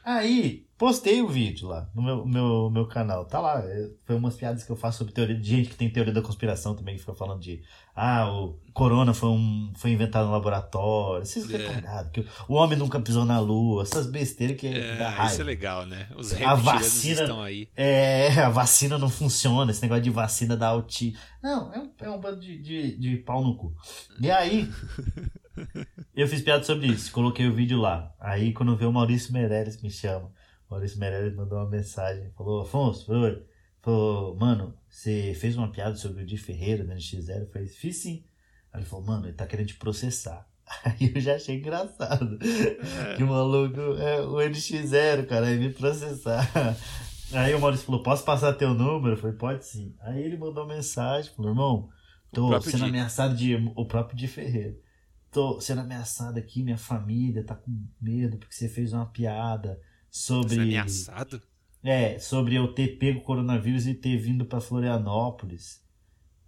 Aí, postei o vídeo lá no meu, meu, meu canal. Tá lá. é, Foi umas piadas que eu faço sobre teoria de gente que tem teoria da conspiração também, que fica falando de ah, o corona foi, um, foi inventado no laboratório. Esses É. retardados, que o homem nunca pisou na lua, essas besteiras que É, dá isso raiva. é legal, né? Os A vacina- estão aí. É, a vacina não funciona, esse negócio de vacina da auti. Não, é um, é um bando de, de, de pau no cu. E aí, eu fiz piada sobre isso, coloquei o vídeo lá. Aí, quando vê o Maurício Meirelles me chama, Maurício Meirelles mandou uma mensagem, falou: Afonso, falou, falou mano, você fez uma piada sobre o Di Ferreira da NX0? Eu falei: fiz sim. Aí ele falou: mano, ele tá querendo te processar. Aí eu já achei engraçado. Que o maluco é o NX0, cara, aí me processar. Aí o Maurício falou: Posso passar teu número? Eu falei: Pode sim. Aí ele mandou mensagem: Falou, irmão, tô sendo Di. ameaçado de. O próprio de Ferreira. Tô sendo ameaçado aqui, minha família tá com medo porque você fez uma piada sobre. Você é ameaçado? É, sobre eu ter pego o coronavírus e ter vindo pra Florianópolis.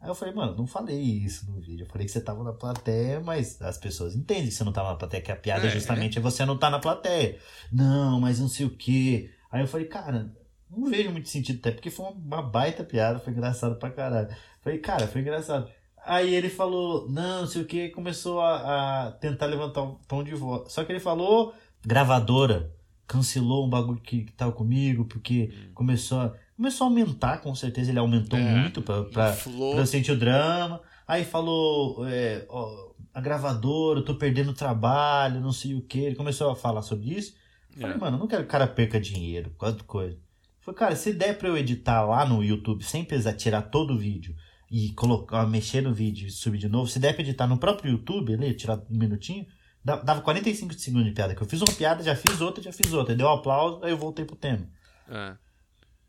Aí eu falei, mano, não falei isso no vídeo. Eu falei que você tava na plateia, mas as pessoas entendem que você não tava na plateia, que a piada É, justamente é você não tá na plateia. Não, mas não sei o quê. Aí eu falei, cara, não vejo muito sentido, até porque foi uma baita piada, foi engraçado pra caralho. Falei, cara, foi engraçado. Aí ele falou, não, não sei o que, começou a, a tentar levantar um tom de voz. Só que ele falou, gravadora, cancelou um bagulho que, que tava comigo, porque Hum. começou a. Começou a aumentar, com certeza ele aumentou É, muito pra, pra, pra eu sentir o drama. Aí falou, é, ó, a gravadora, eu tô perdendo trabalho, não sei o que. Ele começou a falar sobre isso. Eu Falei, É. mano, eu não quero que o cara perca dinheiro de coisa. Falei, cara, se der pra eu editar lá no YouTube sem precisar tirar todo o vídeo e colocar, mexer no vídeo e subir de novo, se der pra editar no próprio YouTube ali, tirar um minutinho, dava 45 segundos de piada. Que eu fiz uma piada, já fiz outra, já fiz outra. Deu um aplauso, aí eu voltei pro tema. É.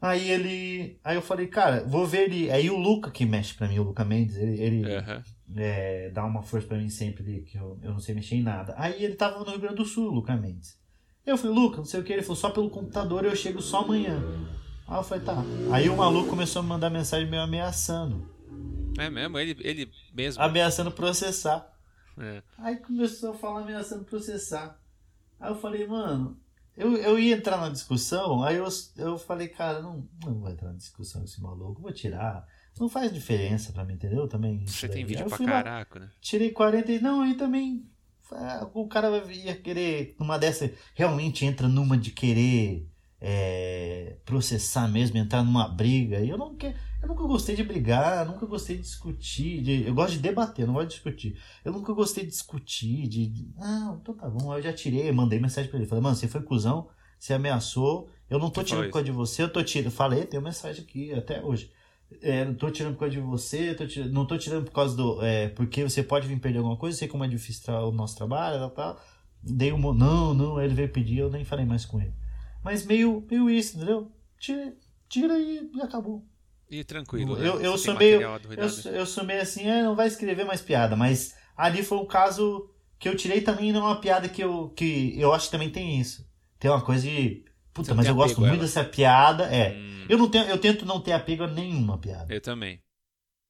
Aí ele. Aí eu falei, cara, vou ver ele. Aí o Luca que mexe pra mim, o Luca Mendes, ele, ele Aham. é, dá uma força pra mim sempre que eu, eu não sei mexer em nada. Aí ele tava no Rio Grande do Sul, o Luca Mendes. Eu falei, Luca, não sei o que, ele falou, só pelo computador eu chego só amanhã. Aí eu falei, tá. Aí o maluco começou a me mandar mensagem meio ameaçando. É mesmo, ele, ele mesmo. Ameaçando processar. É. Aí começou a falar ameaçando processar. Aí eu falei, mano, eu, eu ia entrar na discussão, aí eu, eu falei, cara, não, não vou entrar na discussão com esse maluco, vou tirar. Não faz diferença pra mim, entendeu? Também. Você tem vídeo pra lá, caraca, né? Tirei 40 e não, aí também. ah, O cara ia querer, numa dessa, realmente entra numa de querer é, processar mesmo, entrar numa briga. E eu não quero. Eu nunca gostei de brigar, nunca gostei de discutir. de- eu gosto de debater, não gosto de discutir. Eu nunca gostei de discutir, de. não, então tá bom. Eu já tirei, mandei mensagem pra ele. Falei, mano, você foi cuzão, você ameaçou. Eu não tô Você tirando por causa de você, eu tô tirando. Falei, tem uma mensagem aqui até hoje. É, não tô tirando por causa de você, tô tirando- não tô tirando por causa do. É, porque você pode vir perder alguma coisa, sei como é difícil o nosso trabalho, tal, tal. Dei um. Não, não, ele veio pedir, eu nem falei mais com ele. Mas meio, meio isso, entendeu? Tira, tira e acabou. E tranquilo, né? Eu, eu Você sou meio. Eu, sou- eu sou meio assim, é, não vai escrever mais piada, mas ali foi um caso que eu tirei também, não é uma piada que eu, que eu acho que também tem isso. Tem uma coisa de. Puta, Você mas eu gosto muito ela. dessa piada. É. Hum, Eu, não tenho, eu tento não ter apego a nenhuma piada. eu também.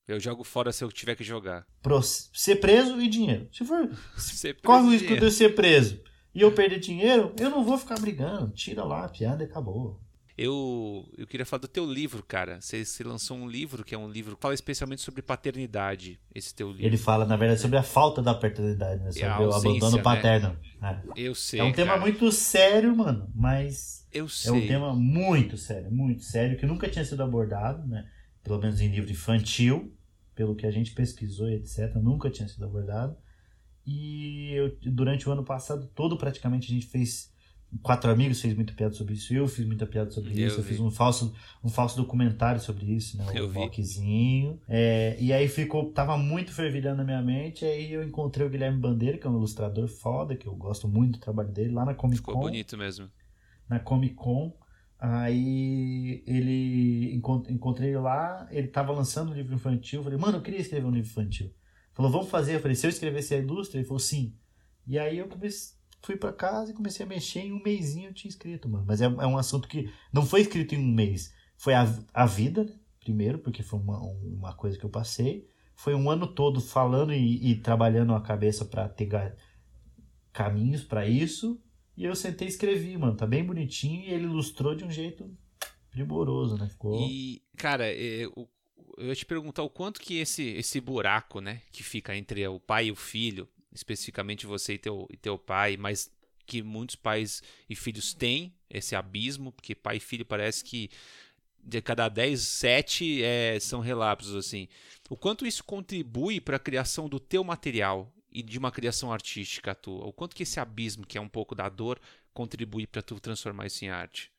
Eu jogo fora se eu tiver que jogar. Pro, ser preso e dinheiro. Se for. Corre o risco de de eu ser preso e eu perder dinheiro, eu não vou ficar brigando. Tira lá a piada e acabou. Eu, eu queria falar do teu livro, cara. Você, você lançou um livro que é um livro que fala especialmente sobre paternidade. Esse teu livro. Ele fala, na verdade, sobre a falta da paternidade, né? Sobre a o abandono né? paterno. É. Eu sei. É um tema cara. muito sério, mano, mas Eu é sei. um tema muito sério, muito sério, que nunca tinha sido abordado, né? Pelo menos em livro infantil, pelo que a gente pesquisou e etc, nunca tinha sido abordado. E eu, durante o ano passado todo, praticamente, a gente fez. Quatro amigos fez muita piada sobre isso, eu fiz muita piada sobre Eu isso, eu vi. fiz um falso, um falso documentário sobre isso, né? Eu O vi. mockzinho. É, e aí ficou, tava muito fervilhando na minha mente. Aí eu encontrei o Guilherme Bandeira, que é um ilustrador foda, que eu gosto muito do trabalho dele, lá na Comic Ficou Con bonito mesmo. na Comic Con. Aí ele encont- encontrei ele lá, ele tava lançando um livro infantil. Eu falei, mano, eu queria escrever um livro infantil. Falou, vamos fazer. Eu falei, se eu escrevesse a indústria? Ele falou, sim. E aí eu comecei, fui pra casa e comecei a mexer. Em um mêsinho eu tinha escrito, mano. Mas é, é um assunto que não foi escrito em um mês. Foi a, a vida, né? primeiro, porque foi uma, uma coisa que eu passei. Foi um ano todo falando e, e trabalhando a cabeça pra ter caminhos pra isso. E eu sentei e escrevi, mano. Tá bem bonitinho e ele ilustrou de um jeito primoroso, né? Ficou. E, cara, o- eu ia te perguntar o quanto que esse, esse buraco, né, que fica entre o pai e o filho, especificamente você e teu, e teu pai, mas que muitos pais e filhos têm esse abismo, porque pai e filho parece que de cada 10, 7 é, são relapsos, assim. O quanto isso contribui para a criação do teu material e de uma criação artística tua? O quanto que esse abismo, que é um pouco da dor, contribui para tu transformar isso em arte?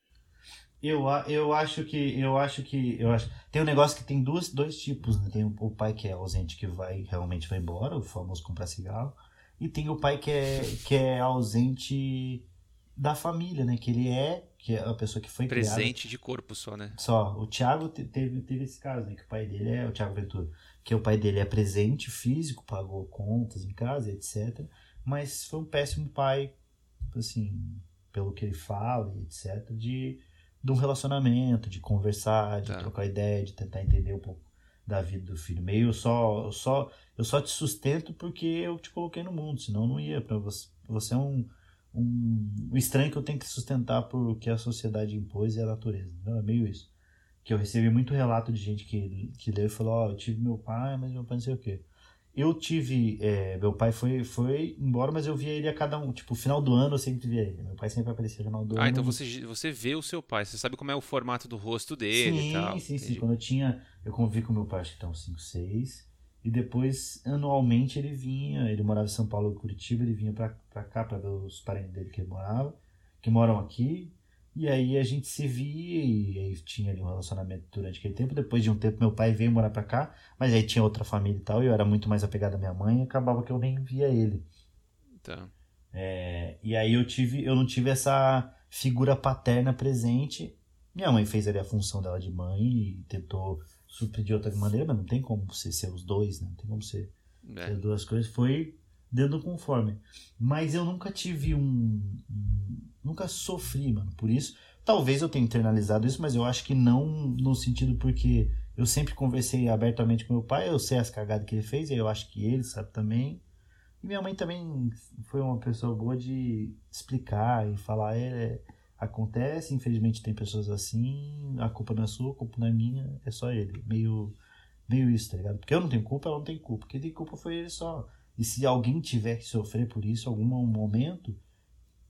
Eu, eu acho que. Eu acho que. Eu acho, tem um negócio que tem duas, dois tipos, né? Tem o pai que é ausente que vai realmente vai embora, o famoso comprar cigarro. E tem o pai que é, que é ausente da família, né? Que ele é, que é a pessoa que foi criada. Presente de corpo só, né? Só, o Thiago te- teve, teve esse caso, né? Que o pai dele é o Thiago Ventura. Que o pai dele é presente físico, pagou contas em casa, etc. Mas foi um péssimo pai, assim, pelo que ele fala, e etc. De, de um relacionamento, de conversar, de Tá. trocar ideia, de tentar entender um pouco da vida do filho. Meio só, só, eu só te sustento porque eu te coloquei no mundo, senão não ia para você. Você é um, um, um estranho que eu tenho que sustentar por que a sociedade impôs e a natureza. É meio isso. Que eu recebi muito relato de gente que, que leu e falou, ó, eu tive meu pai, mas meu pai não sei o quê. Eu tive. é, meu pai foi, foi embora, mas eu via ele a cada um. Tipo, final do ano eu sempre via ele. Meu pai sempre aparecia no final do Ah, ano. então você, você vê o seu pai, você sabe como é o formato do rosto dele sim, e tal. Sim, sim, Entendi. Quando eu tinha. Eu convivi com meu pai, acho que tá uns 5, 6. E depois, anualmente, ele vinha. Ele morava em São Paulo Curitiba, ele vinha pra, pra cá pra ver os parentes dele que ele morava, que moram aqui. E aí a gente se via e aí tinha ali um relacionamento durante aquele tempo. Depois de um tempo, meu pai veio morar pra cá, mas aí tinha outra família e tal. E eu era muito mais apegado à minha mãe e acabava que eu nem via ele. Tá. É, e aí eu tive, eu não tive essa figura paterna presente. Minha mãe fez ali a função dela de mãe e tentou suprir de outra maneira, mas não tem como você ser os dois, né? Não tem como ser É. as duas coisas. Foi dentro do conforme. Mas eu nunca tive um, um- Nunca sofri, mano, por isso. Talvez eu tenha internalizado isso, mas eu acho que não no sentido porque eu sempre conversei abertamente com meu pai, eu sei as cagadas que ele fez, e eu acho que ele sabe também. E minha mãe também foi uma pessoa boa de explicar e falar, é, acontece, infelizmente tem pessoas assim, a culpa não é sua, a culpa não é minha, é só ele. Meio, meio isso, tá ligado? Porque eu não tenho culpa, ela não tem culpa. Quem tem culpa foi ele só. E se alguém tiver que sofrer por isso algum momento,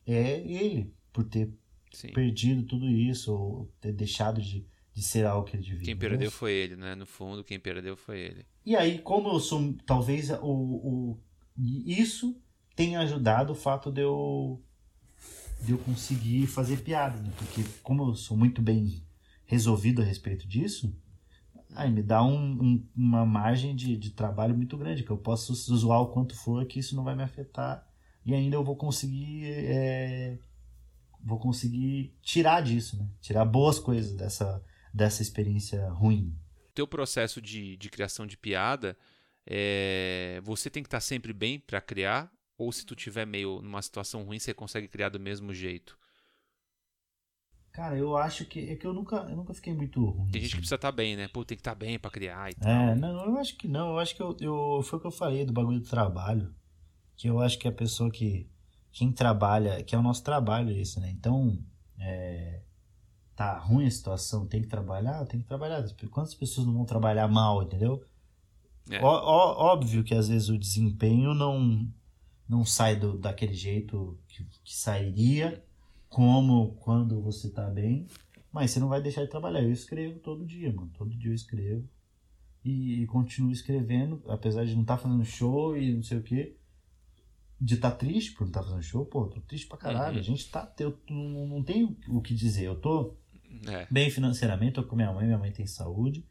é ele, por ter Sim. perdido tudo isso, ou ter deixado de, de ser algo que ele devia. Quem entendeu? perdeu foi ele, né? No fundo, quem perdeu foi ele. E aí, como eu sou, talvez o, o isso tenha ajudado o fato de eu de eu conseguir fazer piada, né? Porque como eu sou muito bem resolvido a respeito disso, aí me dá um- um- uma margem de, de trabalho muito grande, que eu posso zoar o quanto for, que isso não vai me afetar. E ainda eu vou conseguir é, vou conseguir tirar disso, né? Tirar boas coisas dessa, dessa experiência ruim. teu processo de, de criação de piada, é, você tem que estar sempre bem pra criar, ou se tu tiver meio numa situação ruim, você consegue criar do mesmo jeito. Cara, eu acho que é que eu nunca, eu nunca fiquei muito ruim. Tem gente que assim. precisa estar bem, né? Pô, tem que estar bem pra criar e tal. É, não, eu acho que não. Eu acho que eu, eu foi o que eu falei do bagulho do trabalho, que eu acho que a pessoa que quem trabalha, que é o nosso trabalho isso, né? Então, é, tá ruim a situação, tem que trabalhar, tem que trabalhar. Quantas pessoas não vão trabalhar mal, entendeu? É. Ó- ó- óbvio que às vezes o desempenho não não sai do, daquele jeito que, que sairia, como quando você tá bem, mas você não vai deixar de trabalhar. Eu escrevo todo dia, mano. Todo dia eu escrevo. E, e continuo escrevendo, apesar de não estar fazendo show e não sei o que. De estar triste por não estar fazendo show, pô, tô triste pra caralho. Uhum. A gente tá. Eu não, não tenho o que dizer. Eu tô É. bem financeiramente, tô com minha mãe, minha mãe tem saúde.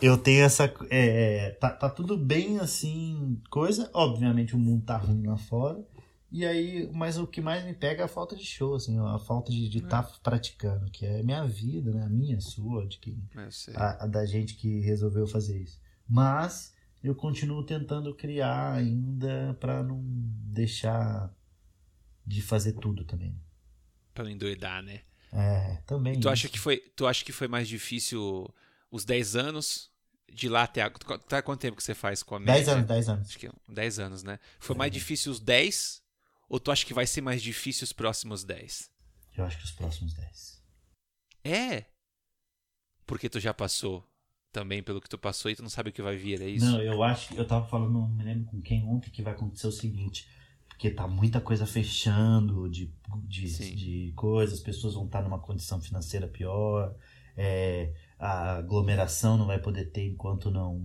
Eu tenho essa. É, tá, tá tudo bem assim, coisa. Obviamente o mundo tá ruim lá fora. E aí, mas o que mais me pega é a falta de show, assim, a falta de estar praticando, que é minha vida, né? A minha, a sua, de quem. A, a da gente que resolveu fazer isso. Mas eu continuo tentando criar ainda pra não deixar de fazer tudo também. Pra não endoidar, né? É, também. E tu acha que foi, tu acha que foi mais difícil os 10 anos de lá até agora? Tá quanto tempo que você faz com a média? 10 anos, 10 anos. Acho que 10 anos, né? Foi É. mais difícil os 10 ou tu acha que vai ser mais difícil os próximos 10? Eu acho que os próximos 10. É. Porque tu já passou também pelo que tu passou e tu não sabe o que vai vir, é isso? Não, eu acho que eu tava falando, não me lembro com quem ontem, que vai acontecer o seguinte. Porque tá muita coisa fechando de, de, Sim. de coisas, as pessoas vão estar numa condição financeira pior, é, a aglomeração não vai poder ter enquanto não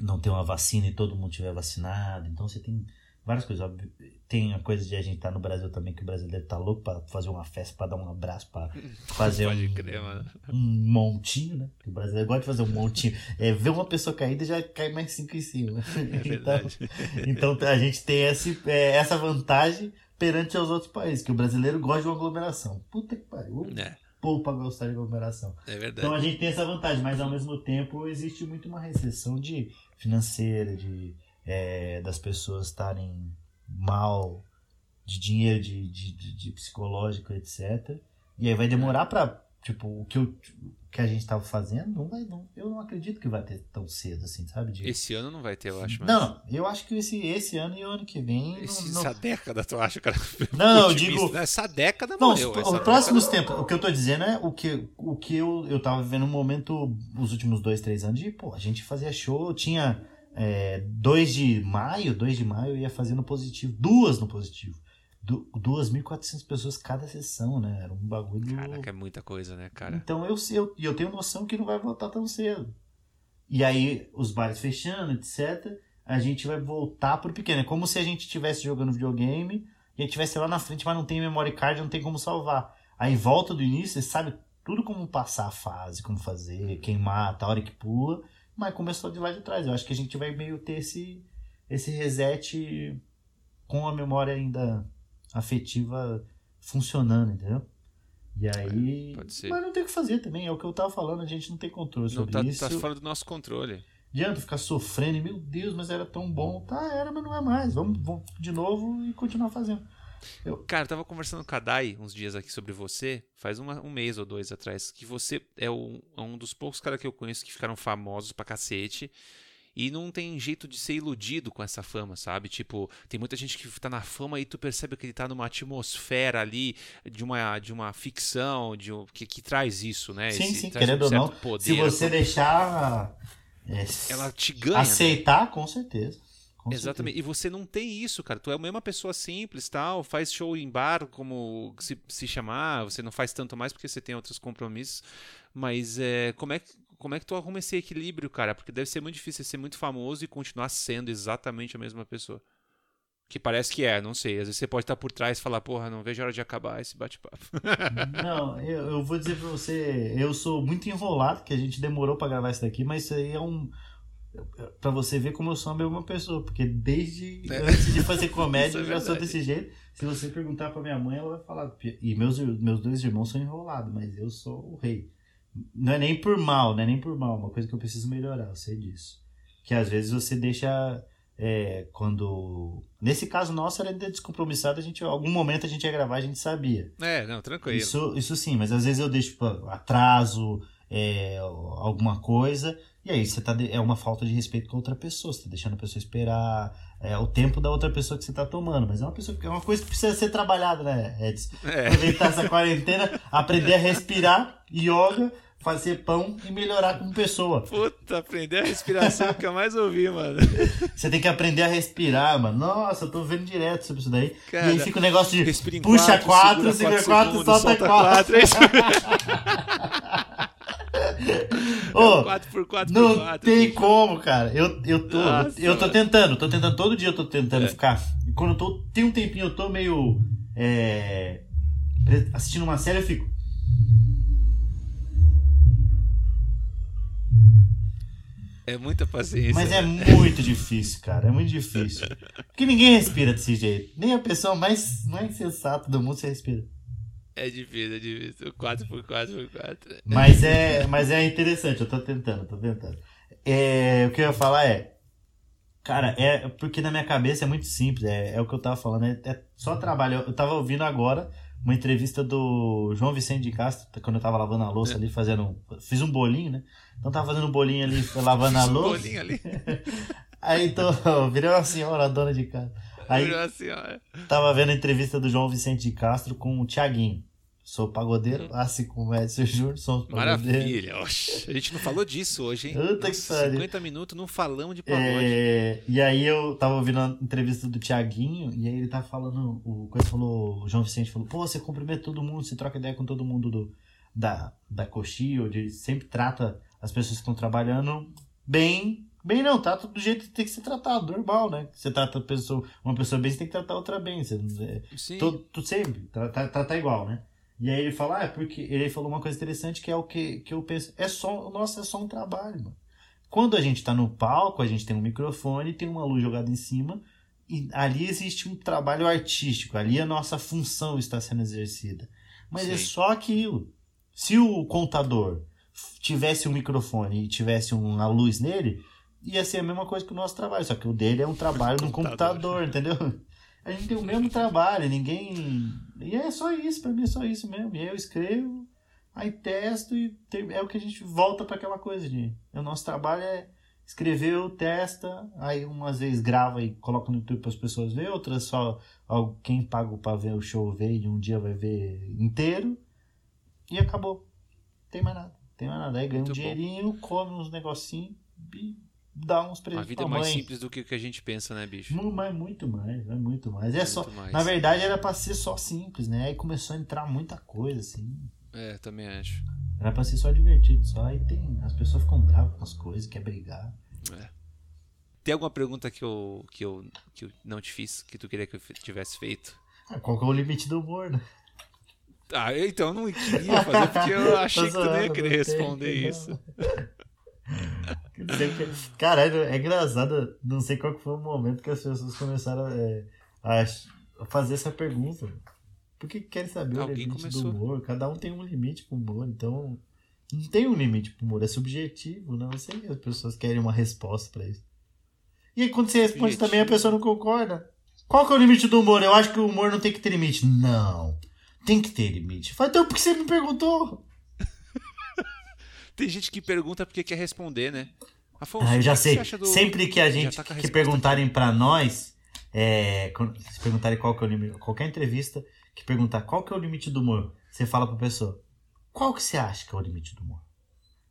não ter uma vacina e todo mundo tiver vacinado. Então você tem várias coisas. Óbvio, Tem a coisa de a gente estar no Brasil também, que o brasileiro tá louco pra fazer uma festa, pra dar um abraço, pra fazer Pode um, crer, um montinho, né? Porque o brasileiro gosta de fazer um montinho. É, ver uma pessoa caída já cai mais cinco em cima. É. Então, então a gente tem esse, é, essa vantagem perante aos outros países, que o brasileiro gosta de uma aglomeração. Puta que pariu. É, pra gostar de aglomeração. é verdade. Então a gente tem essa vantagem, mas ao mesmo tempo existe muito uma recessão de financeira, de é, das pessoas estarem mal, de dinheiro, de, de, de, de psicológico, etc. E aí vai demorar pra, tipo, o que, eu, que a gente tava fazendo, não vai, não, eu não acredito que vai ter tão cedo, assim, sabe? De- Esse ano não vai ter, eu acho. Mas... Não, eu acho que esse, esse ano e o ano que vem. não- Esse- não, Essa década, tu acha, cara? Não, eu digo- Essa década Não, morreu. os, essa os década- próximos tempos, o que eu tô dizendo é o que, o que eu, eu tava vivendo no momento, os últimos dois, três anos, de, pô, a gente fazia show, tinha é, 2 de maio, 2 de maio eu ia fazer no positivo, duas no positivo. Du 2.400 pessoas cada sessão, né? Era um bagulho. Caraca, é muita coisa, né, cara? Então eu, eu, eu tenho noção que não vai voltar tão cedo. E aí, os bares fechando, etc., a gente vai voltar pro pequeno. É como se a gente estivesse jogando videogame e a gente estivesse lá na frente, mas não tem memory card, não tem como salvar. Aí volta do início, você sabe tudo como passar a fase, como fazer, quem mata, a hora que pula, mas começou de lá de trás. Eu acho que a gente vai meio ter esse, esse reset com a memória ainda afetiva funcionando, entendeu? E aí. Pode ser. Mas não tem o que fazer também, é o que eu tava falando, a gente não tem controle Não sobre tá, isso. tá fora do nosso controle. Adianta ficar sofrendo, e, meu Deus, mas era tão bom. Tá, era, mas não é mais. Vamos, vamos de novo e continuar fazendo. Cara, eu tava conversando com a Dai uns dias aqui sobre você, faz uma- um mês ou dois atrás, que você é um, é um dos poucos caras que eu conheço que ficaram famosos pra cacete. E não tem jeito de ser iludido com essa fama, sabe? Tipo, tem muita gente que tá na fama e tu percebe que ele tá numa atmosfera ali de uma, de uma ficção, de um- que, que traz isso, né? Sim, Esse- sim, querendo um ou não. Poder, Se você deixar. é, Ela te ganha. né? aceitar, com certeza. Com Exatamente. E você não tem isso, cara. Tu é a mesma pessoa simples, tal, faz show em bar, como se, se chamar, você não faz tanto mais porque você tem outros compromissos. Mas é, como, é, que- como é que tu arruma esse equilíbrio, cara? Porque deve ser muito difícil ser muito famoso e continuar sendo exatamente a mesma pessoa. Que parece que é, não sei. Às vezes você pode estar por trás e falar, porra, não vejo a hora de acabar esse bate-papo. certeza. Não, eu, eu vou dizer pra você, eu sou muito enrolado, que a gente demorou pra gravar isso daqui, mas isso aí é um. Pra você ver como eu sou a mesma pessoa, porque desde É. antes de fazer comédia é eu já sou desse jeito. Se você perguntar pra minha mãe, ela vai falar. E meus, meus dois irmãos são enrolados, mas eu sou o rei. Não é nem por mal, não é nem por mal, é uma coisa que eu preciso melhorar, eu sei disso. Que às vezes você deixa. é, quando. Nesse caso nosso era de descompromissado, a gente, algum momento a gente ia gravar, a gente sabia. É, não, tranquilo. Isso, isso sim, mas às vezes eu deixo pô, atraso, é, alguma coisa, e aí você tá de- é uma falta de respeito com a outra pessoa, você tá deixando a pessoa esperar é, o tempo da outra pessoa que você tá tomando, mas é uma, pessoa, é uma coisa que precisa ser trabalhada, né, Edson? É. Aproveitar essa quarentena, aprender a respirar, yoga, fazer pão e melhorar como pessoa. Puta, aprender a respiração que eu mais ouvi, mano. Você tem que aprender a respirar, mano. Nossa, eu tô vendo direto sobre isso daí. Cara, e aí fica o negócio de puxa quatro, quatro, segura quatro quatro, solta solta quatro. quatro, é isso Ô, 4x4x4. Não tem como, cara. Eu, eu, tô, Nossa, eu tô mano. tentando, tô tentando. Todo dia eu tô tentando É. ficar. E quando eu tô. Tem um tempinho, eu tô meio. é, assistindo uma série, eu fico. É muita paciência. Mas é né? muito difícil, cara. É muito difícil. Porque ninguém respira desse jeito. Nem a pessoa mais, mais sensata do mundo se respira. É difícil, é difícil. 4x4x4. Mas é, mas é interessante, eu tô tentando, tô tentando. É, o que eu ia falar é. Cara, é porque na minha cabeça é muito simples, é, é o que eu tava falando, é, é só trabalho. Eu, eu tava ouvindo agora uma entrevista do João Vicente de Castro, quando eu tava lavando a louça É. ali, fazendo. Fiz um bolinho, né? Então tava fazendo um bolinho ali, lavando a Fiz um louça. bolinho ali. Aí tô, virei uma senhora, dona de casa. Aí assim, tava vendo a entrevista do João Vicente de Castro com o Thiaguinho. Sou pagodeiro, assim como o Edson Júnior, somos pagodeiros. Maravilha. Oxe, a gente não falou disso hoje, hein? Puta Nossa, pariu. 50 minutos não falamos de pagode. É, e aí eu tava ouvindo a entrevista do Tiaguinho, e aí ele tá falando, o coisa falou, o João Vicente falou, pô, você cumprimenta todo mundo, você troca ideia com todo mundo do, da, da coxinha, onde ele sempre trata as pessoas que estão trabalhando bem. Bem não, trata do jeito que tem que ser tratado, normal, né? Você trata a pessoa, uma pessoa bem, você tem que tratar outra bem. Você, é, Sim. Tu sempre, tratar tá, tá igual, né? E aí ele fala, ah, é porque ele falou uma coisa interessante que é o que, que eu penso, é só, nossa, é só um trabalho, mano. Quando a gente tá no palco, a gente tem um microfone, tem uma luz jogada em cima, e ali existe um trabalho artístico, ali a nossa função está sendo exercida. Mas é Sim. só aquilo. Se o contador tivesse um microfone e tivesse uma luz nele, ia ser a mesma coisa que o nosso trabalho, só que o dele é um trabalho no Computador. computador, entendeu? A gente tem o mesmo trabalho, ninguém. E é só isso, pra mim é só isso mesmo. E aí eu escrevo, aí testo e é o que a gente volta pra aquela coisa de. O nosso trabalho é escreveu, testa, aí umas vezes grava e coloca no YouTube para as pessoas ver, outras só quem paga para ver o show vê e um dia vai ver inteiro e acabou. Tem mais nada, tem mais nada. Aí ganha um Muito bom. dinheirinho, come uns negocinhos dar uns A presentes vida é mais mãe. simples do que o que a gente pensa, né, bicho? Mu- Mas muito mais, é muito mais. É só, Muito mais. na verdade era pra ser só simples, né? Aí começou a entrar muita coisa, assim. É, também acho. Era pra ser só divertido, só. Aí tem. As pessoas ficam bravas com as coisas, quer brigar. Tem alguma pergunta que eu, que eu, que eu não te fiz, que tu queria que eu tivesse feito? Ah, qual que é o limite do humor, né? Ah, então eu não queria fazer porque eu achei que tu não ia querer não responder não. isso. Caralho, é engraçado. Não sei qual foi o momento que as pessoas começaram é, a fazer essa pergunta. Por que que querem saber Alguém o limite começou. do humor? Cada um tem um limite pro humor, então. Não tem um limite pro humor, é subjetivo, não. Eu sei que as pessoas querem uma resposta pra isso. E aí, quando você responde Subjetivo. também, a pessoa não concorda. Qual que é o limite do humor? Eu acho que o humor não tem que ter limite. Não. Tem que ter limite. Fala, então por que você me perguntou? Tem gente que pergunta porque quer responder, né? Afonso, Ah, eu já sei. do- Sempre que a gente tá a que perguntarem pra nós, é, se perguntarem qual que é o limite, qualquer entrevista que perguntar qual que é o limite do humor, você fala pra pessoa, qual que você acha que é o limite do humor?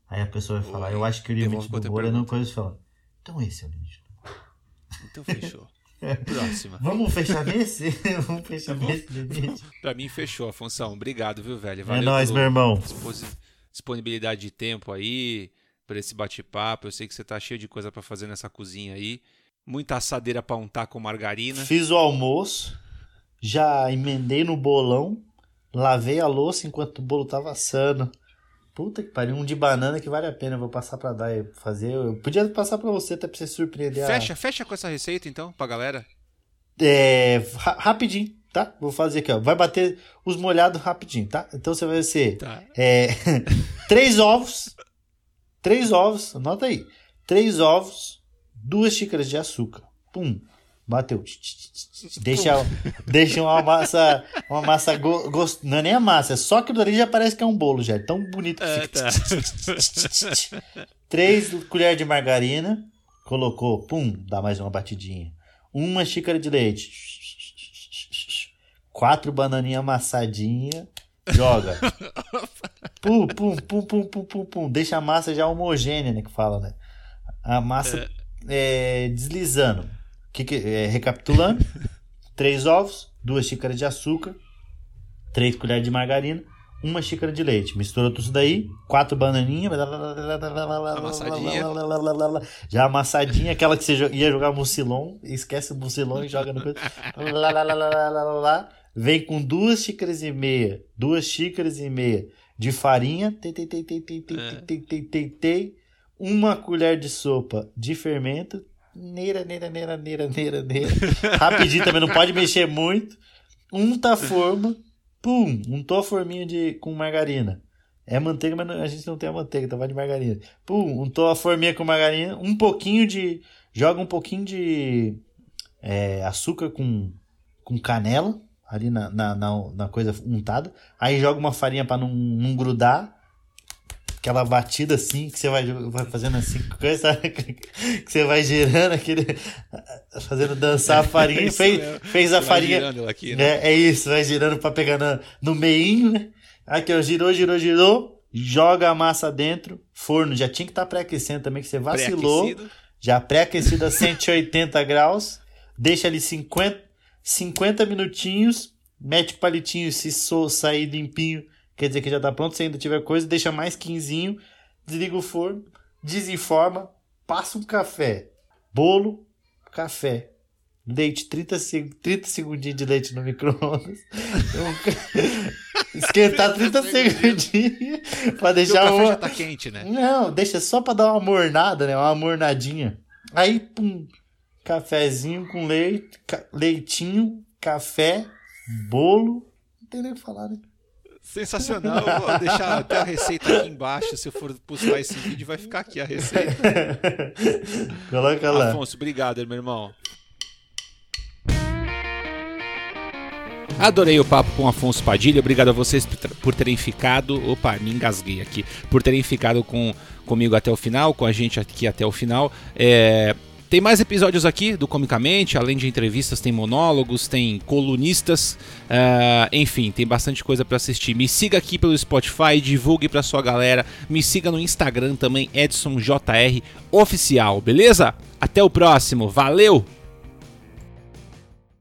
Aí a pessoa vai falar, Oi, eu acho que o limite do humor é não coisa falando. Então esse é o limite do humor. Então fechou. Próxima. Vamos fechar nesse? Vamos fechar nesse limite? Pra mim fechou, Afonso. Obrigado, viu, velho? é nóis, pelo meu irmão. disposi- disponibilidade de tempo aí, por esse bate-papo. Eu sei que você tá cheio de coisa pra fazer nessa cozinha aí. Muita assadeira pra untar com margarina. Fiz o almoço, já emendei no bolão, lavei a louça enquanto o bolo tava assando. Puta que pariu, um de banana que vale a pena. Eu vou passar pra dar e fazer. Eu podia passar pra você até pra você surpreender. a- Fecha, fecha com essa receita então, pra galera. É, ra- rapidinho, tá? Vou fazer aqui, ó. Vai bater os molhados rapidinho, tá? Então você vai ser Tá. é, três ovos, três ovos, anota aí. Três ovos, duas xícaras de açúcar. Pum, bateu. Deixa, deixa uma massa, uma massa go, gost... não é nem a massa, é só aquilo ali já parece que é um bolo já, é tão bonito que É, fica. tá. Três colheres de margarina, colocou, pum, dá mais uma batidinha. Uma xícara de leite. Quatro bananinhas amassadinhas, joga. Pum, pum, pum, pum, pum, pum, pum. Deixa a massa já homogênea, né, que fala, né? A massa é, deslizando. Que que, é, recapitulando, três ovos, duas xícaras de açúcar, três colheres de margarina, uma xícara de leite. Misturou tudo isso daí, quatro bananinhas, Amassadinha. já amassadinha, aquela que você ia jogar mucilon, esquece o mucilon e joga no. Vem com duas xícaras e meia, duas xícaras e meia de farinha, uma colher de sopa de fermento, neira, neira, neira, neira, neira, neira. Rapidinho também, não pode mexer muito. Unta a forma, pum, untou a forminha de, com margarina. É manteiga, mas a gente não tem a manteiga, então vai de margarina. Pum, untou a forminha com margarina, um pouquinho de. Joga um pouquinho de é, açúcar com, com canela ali na, na, na, na coisa untada. Aí joga uma farinha pra não, não grudar. Aquela batida assim, que você vai, vai fazendo assim, coisa, que você vai girando aquele. Fazendo dançar a farinha. Isso fez, mesmo. fez a Vai farinha. aqui, né? É, é isso, vai girando pra pegar na- no meinho, né? Aqui, ó, girou, girou, girou. Joga a massa dentro. Forno, já tinha que estar pré-aquecendo também, que você vacilou. Pré-aquecido. Já pré-aquecido a 180 graus. Deixa ali 50, 50 minutinhos. Mete o palitinho, se so, sair limpinho, quer dizer que já tá pronto. Se ainda tiver coisa, deixa mais 15. Desliga o forno, desenforma, passa um café. Bolo, café. Leite, 30, seg 30 segundinhos de leite no micro-ondas. Esquentar 30 segundinhos pra Porque o deixar café uma... já tá quente, né? Não, deixa só pra dar uma mornada, né? Uma mornadinha. Aí, pum, cafezinho com leite, ca- leitinho, café, bolo. Não tem nem o que falar, né? Sensacional. Eu vou deixar até a receita aqui embaixo. Se eu for postar esse vídeo, vai ficar aqui a receita. Coloca lá. Afonso, obrigado, meu irmão. Adorei o papo com Afonso Padilha. Obrigado a vocês por terem ficado. Opa, me engasguei aqui. Por terem ficado com, comigo até o final, com a gente aqui até o final. É, Tem mais episódios aqui do Comicamente, além de entrevistas, tem monólogos, tem colunistas, uh, enfim, tem bastante coisa para assistir. Me siga aqui pelo Spotify, divulgue para sua galera, me siga no Instagram também, EdsonJR Oficial, beleza? Até o próximo, valeu!